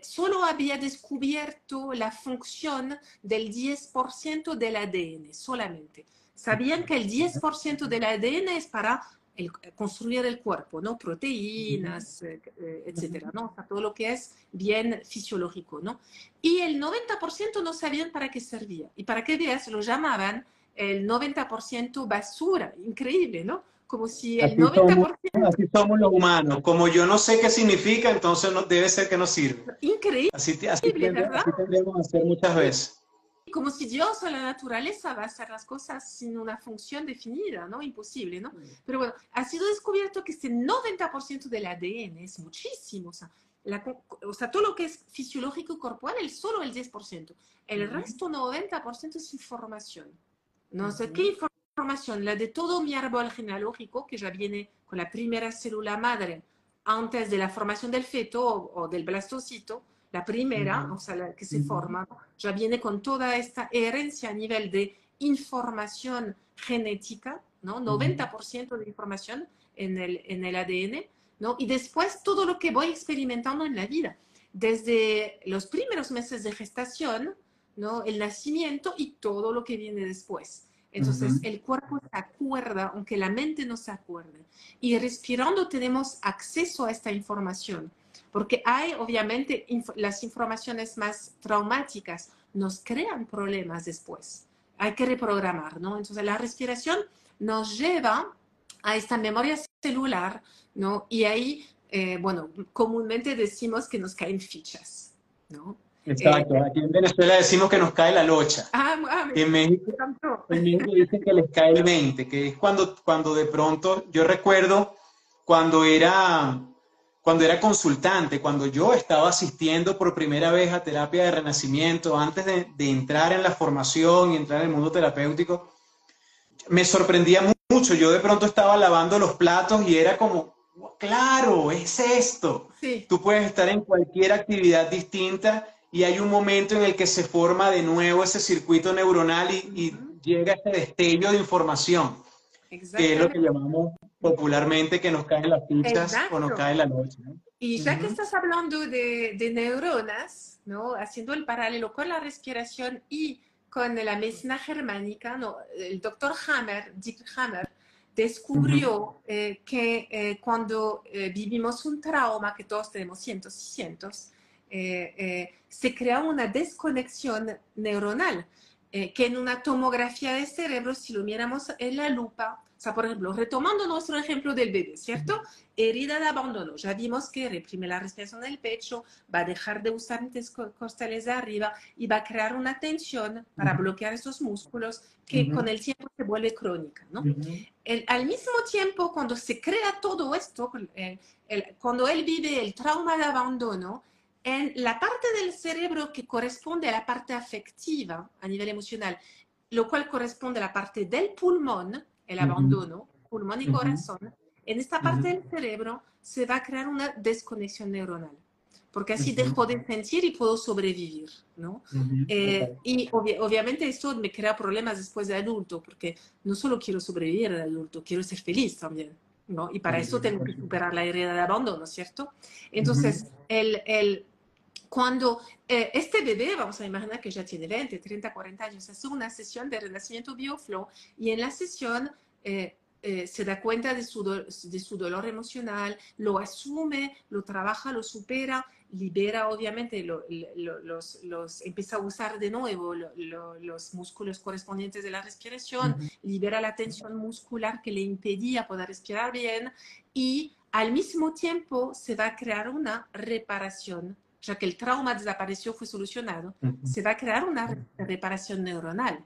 solo había descubierto la función del 10% del ADN solamente sabían que el 10% del ADN es para el, construir el cuerpo, ¿no? Proteínas, eh, eh, etcétera, ¿no? O sea, todo lo que es bien fisiológico, ¿no? Y el 90% no sabían para qué servía. Y para qué veas, lo llamaban el 90% basura. Increíble, ¿no? Como si el 90%... así somos los humanos. Como yo no sé qué significa, entonces no, debe ser que no sirve. Increíble. Así, así, ¿verdad? así tendríamos que hacer muchas veces como si Dios o la naturaleza va a hacer las cosas sin una función definida, ¿no? Imposible, ¿no? Pero bueno, ha sido descubierto que este 90% del ADN es muchísimo, o sea, o sea, todo lo que es fisiológico corporal es solo el 10%. El resto, 90%, es información. No sé qué información, la de todo mi árbol genealógico, que ya viene con la primera célula madre antes de la formación del feto o del blastocito, la primera, o sea, la que se forma, ya viene con toda esta herencia a nivel de información genética, ¿no? 90% de información en el, en el ADN, ¿no? Y después todo lo que voy experimentando en la vida, desde los primeros meses de gestación, ¿no? El nacimiento y todo lo que viene después. Entonces, el cuerpo se acuerda, aunque la mente no se acuerde. Y respirando tenemos acceso a esta información porque hay obviamente las informaciones más traumáticas nos crean problemas después. Hay que reprogramar, ¿no? Entonces la respiración nos lleva a esta memoria celular, ¿no? Y ahí, eh, bueno, comúnmente decimos que nos caen fichas, ¿no? Exacto, eh, aquí en Venezuela decimos que nos cae la locha. Ah, ah en, México, en México dicen que les cae el 20, que es cuando, cuando de pronto, yo recuerdo cuando era cuando era consultante, cuando yo estaba asistiendo por primera vez a terapia de renacimiento, antes de, entrar en la formación y entrar en el mundo terapéutico, me sorprendía mucho. Yo de pronto estaba lavando los platos y era como, claro, es esto. Tú puedes estar en cualquier actividad distinta y hay un momento en el que se forma de nuevo ese circuito neuronal y, llega ese destello de información, que es lo que llamamos popularmente que nos caen las fichas o nos cae la noche. Y ya que estás hablando de, de, neuronas, ¿no? haciendo el paralelo con la respiración y con la medicina germánica, ¿no? el doctor Hammer, Dick Hammer, descubrió eh, que eh, cuando eh, vivimos un trauma, que todos tenemos cientos y cientos, se crea una desconexión neuronal, que en una tomografía de cerebro, si lo miramos en la lupa, o sea, por ejemplo, retomando nuestro ejemplo del bebé, ¿cierto? Herida de abandono. Ya vimos que reprime la respiración del pecho, va a dejar de usar costales de arriba y va a crear una tensión para bloquear esos músculos que con el tiempo se vuelve crónica, ¿no? al mismo tiempo, cuando se crea todo esto, cuando él vive el trauma de abandono, en la parte del cerebro que corresponde a la parte afectiva a nivel emocional, lo cual corresponde a la parte del pulmón, el abandono, pulmón y corazón, en esta parte del cerebro se va a crear una desconexión neuronal, porque así dejo de sentir y puedo sobrevivir, ¿no? Eh, y obviamente esto me crea problemas después de adulto, porque no solo quiero sobrevivir de adulto, quiero ser feliz también, ¿no? Y para eso tengo que superar la herida de abandono, ¿cierto? Entonces, el, el cuando eh, este bebé, vamos a imaginar que ya tiene 20, 30, 40 años, hace una sesión de renacimiento bioflow y en la sesión eh, eh, se da cuenta de su, de su dolor emocional, lo asume, lo trabaja, lo supera, libera obviamente, los, los, empieza a usar de nuevo los músculos correspondientes de la respiración, libera la tensión muscular que le impedía poder respirar bien y al mismo tiempo se va a crear una reparación ya que el trauma desapareció, fue solucionado, se va a crear una reparación neuronal,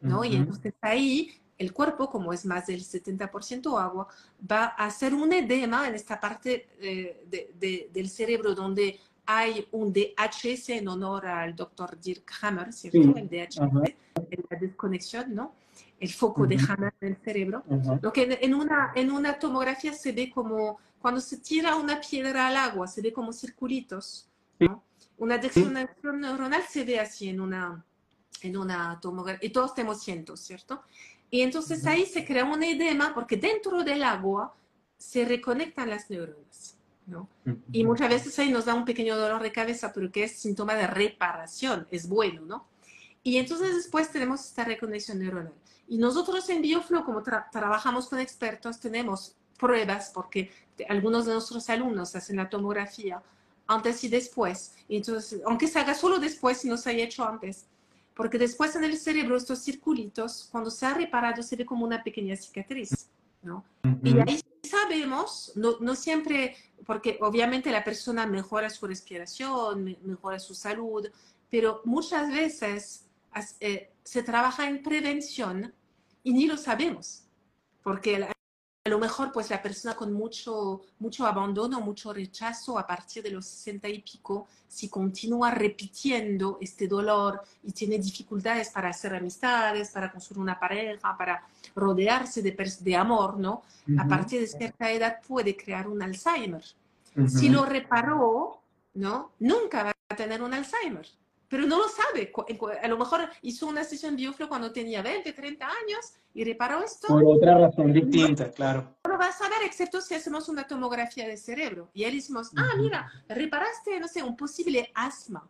¿no? Y entonces ahí el cuerpo, como es más del 70% agua, va a hacer un edema en esta parte eh, del cerebro donde hay un DHS en honor al doctor Dirk Hammer, ¿cierto? El DHS, la desconexión, ¿no? El foco de Hammer en el cerebro. Lo que en, una, en una tomografía se ve como cuando se tira una piedra al agua, se ve como circulitos una desconexión neuronal se ve así en una, en una tomografía, y todos tenemos cientos, ¿cierto? Y entonces ahí se crea un edema porque dentro del agua se reconectan las neuronas, ¿no? Y muchas veces ahí nos da un pequeño dolor de cabeza, pero que es síntoma de reparación, es bueno, ¿no? Y entonces después tenemos esta reconexión neuronal. Y nosotros en BioFlow, como trabajamos con expertos, tenemos pruebas porque algunos de nuestros alumnos hacen la tomografía antes y después. Entonces, aunque se haga solo después, si no se haya hecho antes. Porque después en el cerebro estos circulitos, cuando se ha reparado, se ve como una pequeña cicatriz, ¿no? Y ahí sabemos, no, no, siempre, porque obviamente la persona mejora su respiración, mejora su salud, pero muchas veces eh, se trabaja en prevención y ni lo sabemos, porque a lo mejor pues la persona con mucho, mucho abandono, mucho rechazo a partir de los 60 y pico, si continúa repitiendo este dolor y tiene dificultades para hacer amistades, para construir una pareja, para rodearse de, de amor, ¿no? A partir de cierta edad puede crear un Alzheimer. Si lo reparó, ¿no? Nunca va a tener un Alzheimer pero no lo sabe. A lo mejor hizo una sesión bioflow cuando tenía 20, 30 años y reparó esto. Por otra razón distinta, claro. No lo va a saber excepto si hacemos una tomografía de cerebro. Y ahí decimos, ah, mira, reparaste, no sé, un posible asma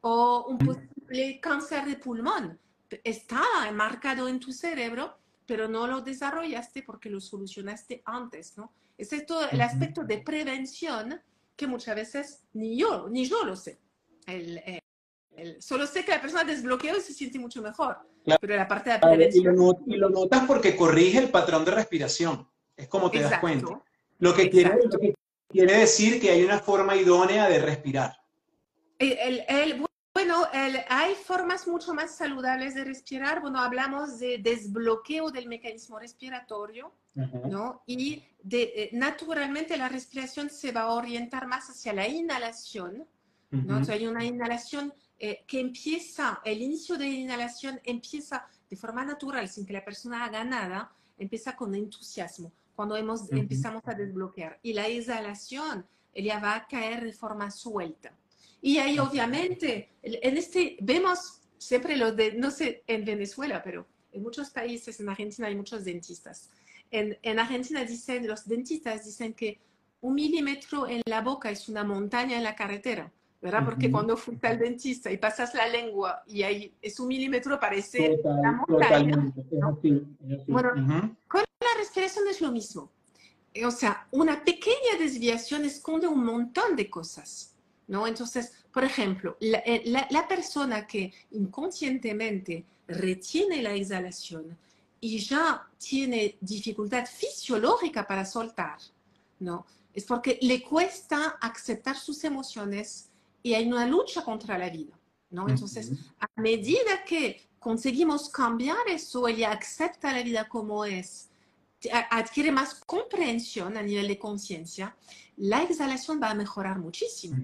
o un posible cáncer de pulmón. Estaba enmarcado en tu cerebro, pero no lo desarrollaste porque lo solucionaste antes, ¿no? Ese es todo el aspecto de prevención que muchas veces ni yo, ni yo lo sé. El, eh, solo sé que la persona desbloqueó y se siente mucho mejor. Pero la parte de prevención... Y lo, notas porque corrige el patrón de respiración. Es como te das cuenta. Lo que, quiere, quiere, decir que hay una forma idónea de respirar. El, bueno, hay formas mucho más saludables de respirar. Bueno, hablamos de desbloqueo del mecanismo respiratorio, ¿no? Y de, eh, naturalmente la respiración se va a orientar más hacia la inhalación, ¿no? hay una inhalación eh, que empieza, el inicio de la inhalación empieza de forma natural, sin que la persona haga nada, empieza con entusiasmo, cuando hemos, empezamos a desbloquear. Y la exhalación, ella va a caer de forma suelta. Y ahí obviamente, en este, vemos siempre los de, no sé, en Venezuela, pero en muchos países, en Argentina hay muchos dentistas. En, en Argentina dicen, los dentistas dicen que un milímetro en la boca es una montaña en la carretera. ¿Verdad? Porque cuando fuiste al dentista y pasas la lengua y ahí es un milímetro, parece la montaña. Bueno, con la respiración es lo mismo. O sea, una pequeña desviación esconde un montón de cosas, ¿no? Entonces, por ejemplo, la, eh, la persona que inconscientemente retiene la exhalación y ya tiene dificultad fisiológica para soltar, ¿no? Es porque le cuesta aceptar sus emociones, y hay una lucha contra la vida, ¿no? Entonces, a medida que conseguimos cambiar eso, ella acepta la vida como es, adquiere más comprensión a nivel de conciencia, la exhalación va a mejorar muchísimo,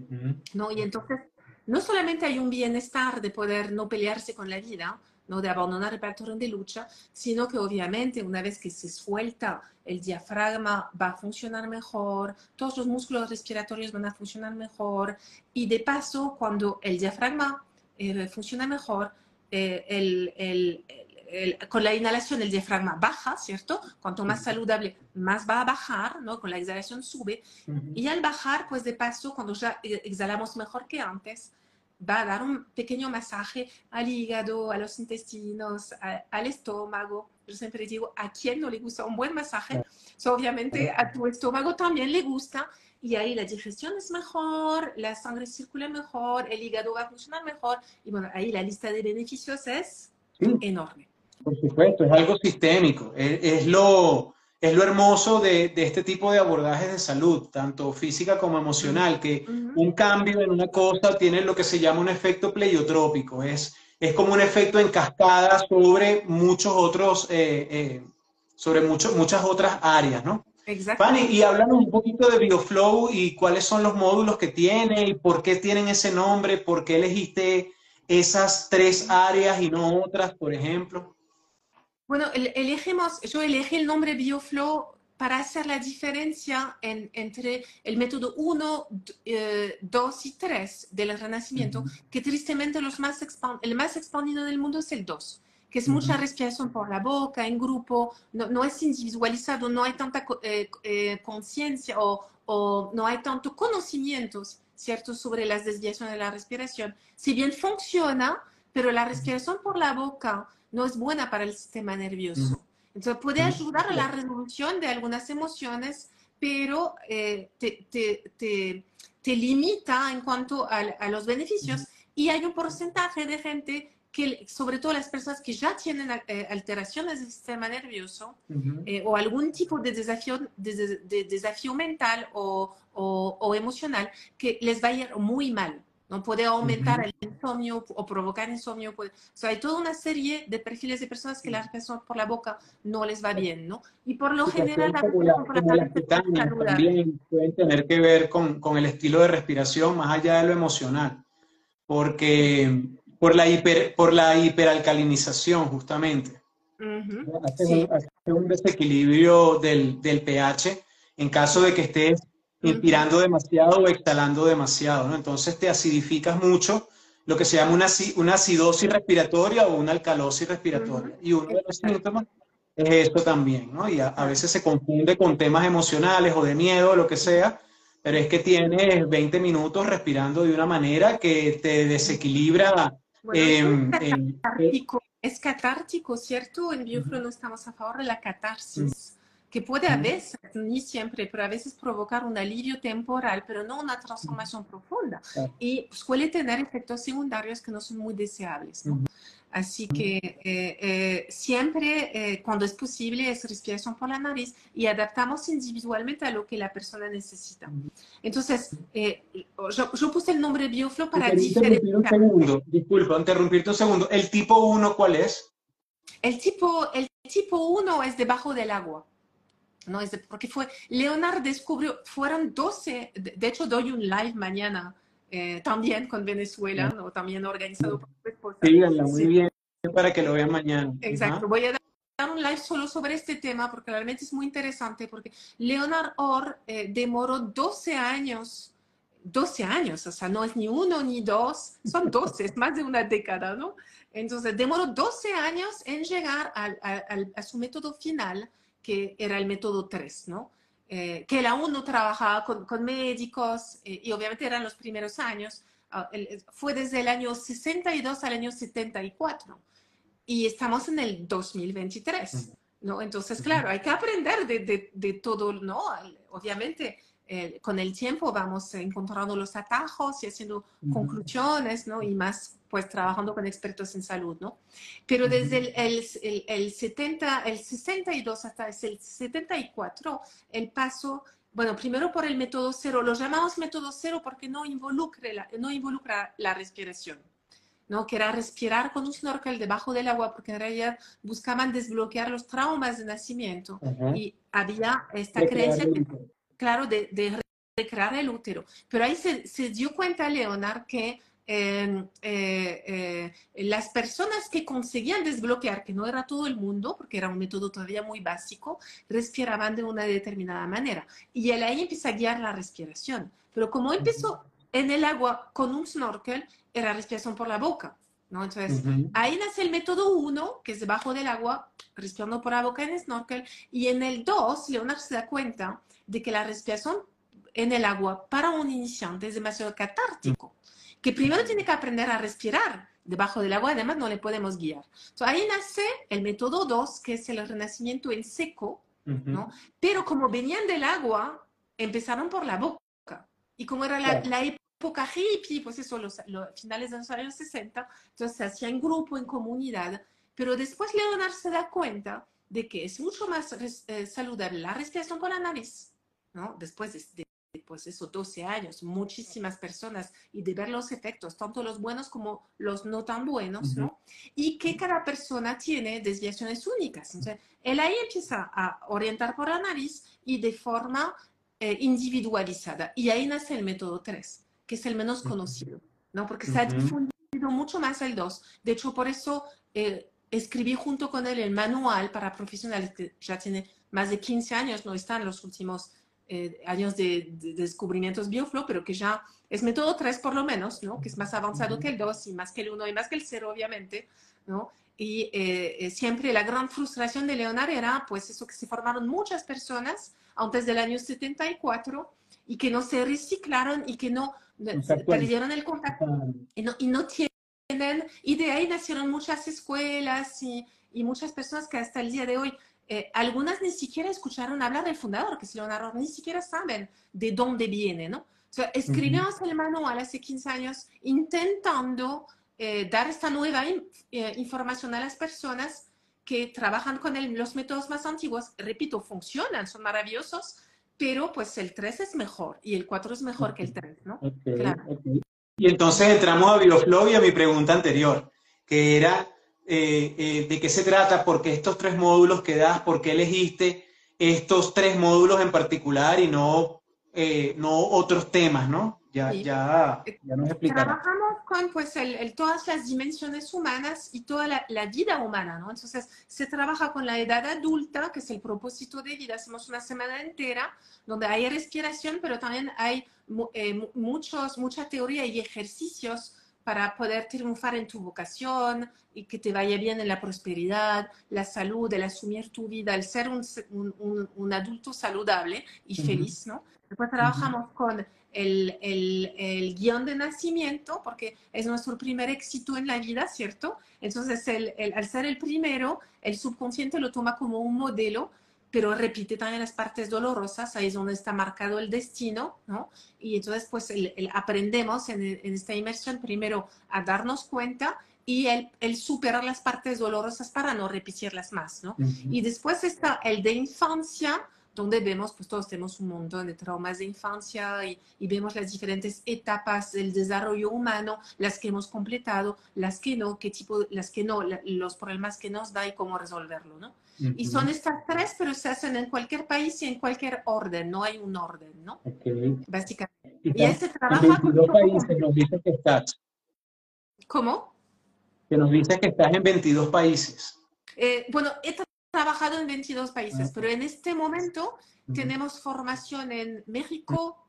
¿no? Y entonces, no solamente hay un bienestar de poder no pelearse con la vida, ¿no? de abandonar el patrón de lucha, sino que obviamente una vez que se suelta el diafragma va a funcionar mejor, todos los músculos respiratorios van a funcionar mejor y de paso cuando el diafragma eh, funciona mejor, eh, el, con la inhalación el diafragma baja, ¿cierto? Cuanto más saludable, más va a bajar, ¿no? Con la exhalación sube. Y al bajar, pues de paso, cuando ya exhalamos mejor que antes, va a dar un pequeño masaje al hígado, a los intestinos, al estómago. Yo siempre digo, ¿a quién no le gusta un buen masaje? obviamente a tu estómago también le gusta y ahí la digestión es mejor, la sangre circula mejor, el hígado va a funcionar mejor y bueno, ahí la lista de beneficios es enorme. Por supuesto, es algo sistémico, es lo es lo hermoso de, este tipo de abordajes de salud, tanto física como emocional, que un cambio en una cosa tiene lo que se llama un efecto pleiotrópico, es, es como un efecto en cascada sobre muchos otros, eh, eh, sobre muchas otras áreas, ¿no? Exacto. Fanny, y háblanos un poquito de BioFlow y cuáles son los módulos que tiene y por qué tienen ese nombre, por qué elegiste esas tres áreas y no otras, por ejemplo. Bueno, elegimos, yo elegí el nombre BioFlow para hacer la diferencia entre el método 1, 2 y 3 del renacimiento, que tristemente los más el más expandido del mundo es el 2, que es mucha respiración por la boca, en grupo, no, es individualizado, no hay tanta eh, eh, conciencia o, o, no hay tanto conocimientos, ¿cierto?, sobre las desviaciones de la respiración. Si bien funciona, pero la respiración por la boca no es buena para el sistema nervioso. Entonces puede ayudar a la resolución de algunas emociones, pero eh, te, te, te, te, limita en cuanto a, a los beneficios. Y hay un porcentaje de gente que, sobre todo las personas que ya tienen eh, alteraciones del sistema nervioso eh, o algún tipo de desafío, de, de desafío mental o, o, o, emocional, que les va a ir muy mal. ¿No? Puede aumentar el insomnio o provocar insomnio. Puede... O sea, hay toda una serie de perfiles de personas que la respiración por la boca no les va bien, ¿no? Y por lo general, la por la boca también pueden tener que ver con, con el estilo de respiración más allá de lo emocional. Porque por la, hiper, por la hiperalcalinización, justamente. hace, un, desequilibrio del, del, pH en caso de que estés inspirando demasiado o exhalando demasiado, ¿no? Entonces te acidificas mucho, lo que se llama una, una acidosis respiratoria o una alcalosis respiratoria. Y uno de los síntomas es esto también, ¿no? Y a, a, veces se confunde con temas emocionales o de miedo o lo que sea, pero es que tienes 20 minutos respirando de una manera que te desequilibra Em, em, es, catártico, ¿cierto? En Bioflow no estamos a favor de la catarsis, que puede a veces, ni siempre, pero a veces provocar un alivio temporal, pero no una transformación profunda. Y suele tener efectos secundarios que no son muy deseables. ¿no? Así que eh, eh, siempre, eh, cuando es posible, es respiración por la nariz y adaptamos individualmente a lo que la persona necesita. Entonces, yo, yo, puse el nombre Bioflow para diferenciar. un segundo, disculpa, interrumpirte un segundo. ¿El tipo 1 cuál es? El tipo, el tipo 1 es debajo del agua. No es porque fue, Leonard descubrió, fueron 12, de, hecho doy un live mañana eh, también con Venezuela, o también organizado por esposa. Síganla, muy bien, para que lo vean mañana. Exacto, voy a dar un live solo sobre este tema porque realmente es muy interesante, porque Leonard Orr eh, demoró 12 años 12 años, o sea, no es ni uno ni dos, son 12, es más de una década, ¿no? Entonces, demoró 12 años en llegar al, a su método final, que era el método 3, ¿no? Eh, que él aún no trabajaba con, con médicos eh, y obviamente eran los primeros años. Ah, fue desde el año 62 al año 74 y estamos en el 2023, ¿no? Entonces, claro, hay que aprender de, de, de todo, ¿no? Obviamente, eh, con el tiempo vamos encontrando los atajos y haciendo conclusiones, ¿no? Y más pues trabajando con expertos en salud, ¿no? Pero desde el, el, el, 70, el 62 hasta el 74, el paso, bueno, primero por el método cero, lo llamamos método cero porque no, involucre la, no involucra la respiración. ¿no? que era respirar con un snorkel debajo del agua, porque en realidad buscaban desbloquear los traumas de nacimiento. Y había esta creencia que, claro, de, de recrear el útero. Pero ahí se, se dio cuenta Leonard que eh, eh, las personas que conseguían desbloquear, que no era todo el mundo, porque era un método todavía muy básico, respiraban de una determinada manera. Y él ahí empieza a guiar la respiración. Pero como empezó en el agua con un snorkel, era respiración por la boca. ¿no? Entonces, ahí nace el método 1, que es debajo del agua, respirando por la boca en el snorkel. Y en el 2, Leonard se da cuenta de que la respiración en el agua para un iniciante es demasiado catártico, que primero tiene que aprender a respirar debajo del agua, además no le podemos guiar. Entonces, ahí nace el método 2, que es el renacimiento en seco, ¿no? Pero como venían del agua, empezaron por la boca. Y como era la, la época hippie, pues eso, los, finales de los años 60, entonces se hacía en grupo, en comunidad, pero después Leonard se da cuenta de que es mucho más eh, saludable la respiración por la nariz ¿no? Después de, pues esos 12 años, muchísimas personas y de ver los efectos, tanto los buenos como los no tan buenos, ¿no? Y que cada persona tiene desviaciones únicas. Entonces, él ahí empieza a orientar por la nariz y de forma eh, individualizada. Y ahí nace el método 3, que es el menos conocido, ¿no? Porque se ha difundido mucho más el 2. De hecho, por eso eh, escribí junto con él el manual para profesionales que ya tiene más de 15 años, no están los últimos eh, años de, descubrimientos Bioflow, pero que ya es método 3 por lo menos, ¿no? que es más avanzado que el 2 y más que el 1 y más que el 0, obviamente. ¿no? Y eh, eh, siempre la gran frustración de Leonard era, pues, eso que se formaron muchas personas antes del año 74 y que no se reciclaron y que no perdieron el contacto y no, y no tienen, y de ahí nacieron muchas escuelas y, y muchas personas que hasta el día de hoy eh, algunas ni siquiera escucharon hablar del fundador, que es Leonardo, ni siquiera saben de dónde viene, ¿no? O sea, escribimos el manual hace 15 años intentando eh, dar esta nueva eh, información a las personas que trabajan con los métodos más antiguos. Repito, funcionan, son maravillosos, pero pues el 3 es mejor y el 4 es mejor que el 3, ¿no? claro. Y entonces entramos a BioFlow y a mi pregunta anterior, que era eh, de qué se trata, por qué estos tres módulos que das, por qué elegiste estos tres módulos en particular y no eh, no otros temas, ¿no? Ya, ya, ya nos explicará. Trabajamos con pues, el, todas las dimensiones humanas y toda la, la, vida humana, ¿no? Entonces, se trabaja con la edad adulta, que es el propósito de vida. Hacemos una semana entera donde hay respiración, pero también hay eh, muchos, mucha teoría y ejercicios para poder triunfar en tu vocación y que te vaya bien en la prosperidad, la salud, el asumir tu vida, el ser un, un, un adulto saludable y feliz, ¿no? Después trabajamos con el, el, el, guion de nacimiento, porque es nuestro primer éxito en la vida, ¿cierto? Entonces, el, al ser el primero, el subconsciente lo toma como un modelo, pero repite también las partes dolorosas, ahí es donde está marcado el destino, ¿no? Y entonces, pues, aprendemos en, en, esta inmersión primero a darnos cuenta y el, el, superar las partes dolorosas para no repetirlas más, ¿no? Y después está el de infancia, donde vemos, pues todos tenemos un montón de traumas de infancia y, vemos las diferentes etapas del desarrollo humano, las que hemos completado, las que no, qué tipo, las que no, los problemas que nos da y cómo resolverlo, ¿no? Y son estas tres, pero se hacen en cualquier país y en cualquier orden, no hay un orden, ¿no? Básicamente. Y, ese trabajo... En 22 países nos dice que estás. ¿Cómo? Que nos dice que estás en 22 países. Eh, bueno, esta trabajado en 22 países, pero en este momento tenemos formación en México,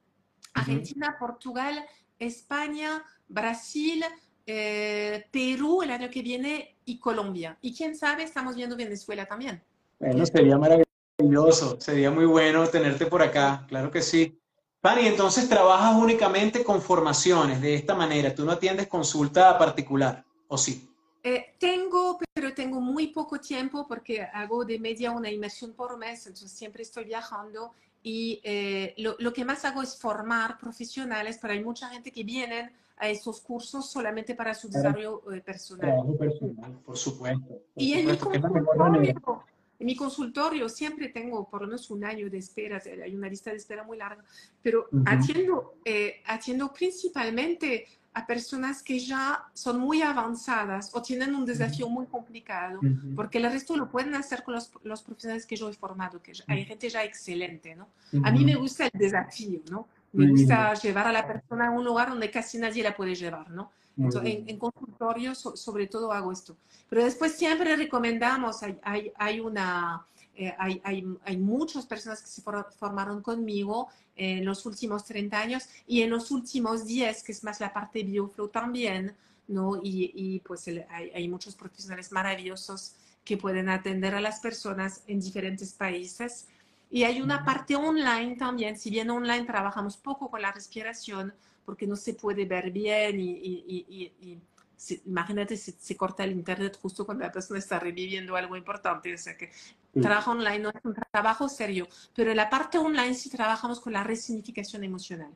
Argentina, Portugal, España, Brasil, eh, Perú el año que viene y Colombia. Y quién sabe, estamos viendo Venezuela también. Bueno, sería maravilloso, sería muy bueno tenerte por acá, claro que sí. Fanny, entonces trabajas únicamente con formaciones de esta manera, tú no atiendes consulta particular, ¿o sí? Eh, tengo, pero tengo muy poco tiempo porque hago de media una inmersión por mes, entonces siempre estoy viajando y eh, lo, lo, que más hago es formar profesionales, pero hay mucha gente que vienen a esos cursos solamente para su desarrollo eh, personal. Trabajo personal, por supuesto. y en, mi consultorio, en mi consultorio siempre tengo por lo menos un año de espera, hay una lista de espera muy larga, pero atiendo, atiendo principalmente a personas que ya son muy avanzadas o tienen un desafío muy complicado, porque el resto lo pueden hacer con los, los profesionales que yo he formado, que hay gente ya excelente, ¿no? A mí me gusta el desafío, ¿no? Me gusta llevar a la persona a un lugar donde casi nadie la puede llevar, ¿no? en, en, consultorio sobre todo hago esto. Pero después siempre recomendamos, hay, hay, hay una eh, hay, hay, hay, muchas personas que se formaron conmigo en los últimos 30 años y en los últimos 10, que es más la parte bioflow también, ¿no? Y, y pues hay, hay, muchos profesionales maravillosos que pueden atender a las personas en diferentes países. Y hay una parte online también, si bien online trabajamos poco con la respiración, porque no se puede ver bien y, y imagínate si se corta el internet justo cuando la persona está reviviendo algo importante, o sea que trabajo online no es un trabajo serio, pero en la parte online sí trabajamos con la resignificación emocional,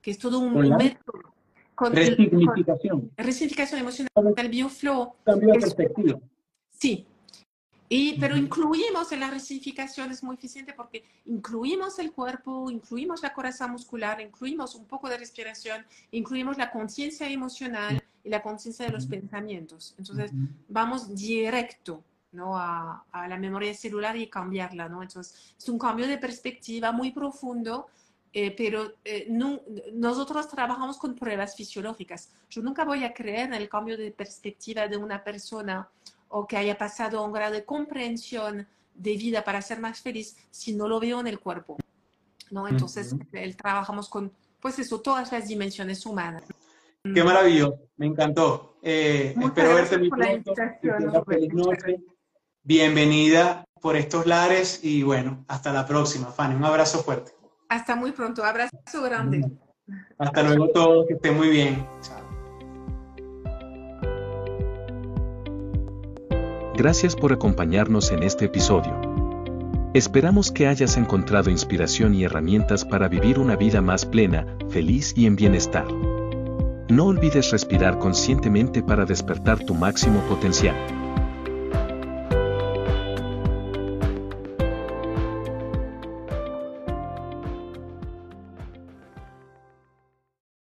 que es todo un método. Con resignificación. resignificación emocional, el bioflow. Cambio de perspectiva. Sí, y, pero incluimos en la resignificación, es muy eficiente porque incluimos el cuerpo, incluimos la coraza muscular, incluimos un poco de respiración, incluimos la conciencia emocional y la conciencia de los pensamientos. Entonces, vamos directo ¿no? A, a, la memoria celular y cambiarla. ¿no? Entonces, es un cambio de perspectiva muy profundo, eh, pero eh, no, nosotros trabajamos con pruebas fisiológicas. Yo nunca voy a creer en el cambio de perspectiva de una persona o que haya pasado un grado de comprensión de vida para ser más feliz si no lo veo en el cuerpo. ¿no? Entonces, trabajamos con, pues eso, todas las dimensiones humanas. Qué maravilloso, me encantó. Eh, espero verte muy pronto. Feliz noche. Bienvenida por estos lares y bueno, hasta la próxima, Fanny. Un abrazo fuerte. Hasta muy pronto, abrazo grande. Hasta luego todos, que estén muy bien. Chao. Gracias por acompañarnos en este episodio. Esperamos que hayas encontrado inspiración y herramientas para vivir una vida más plena, feliz y en bienestar. No olvides respirar conscientemente para despertar tu máximo potencial.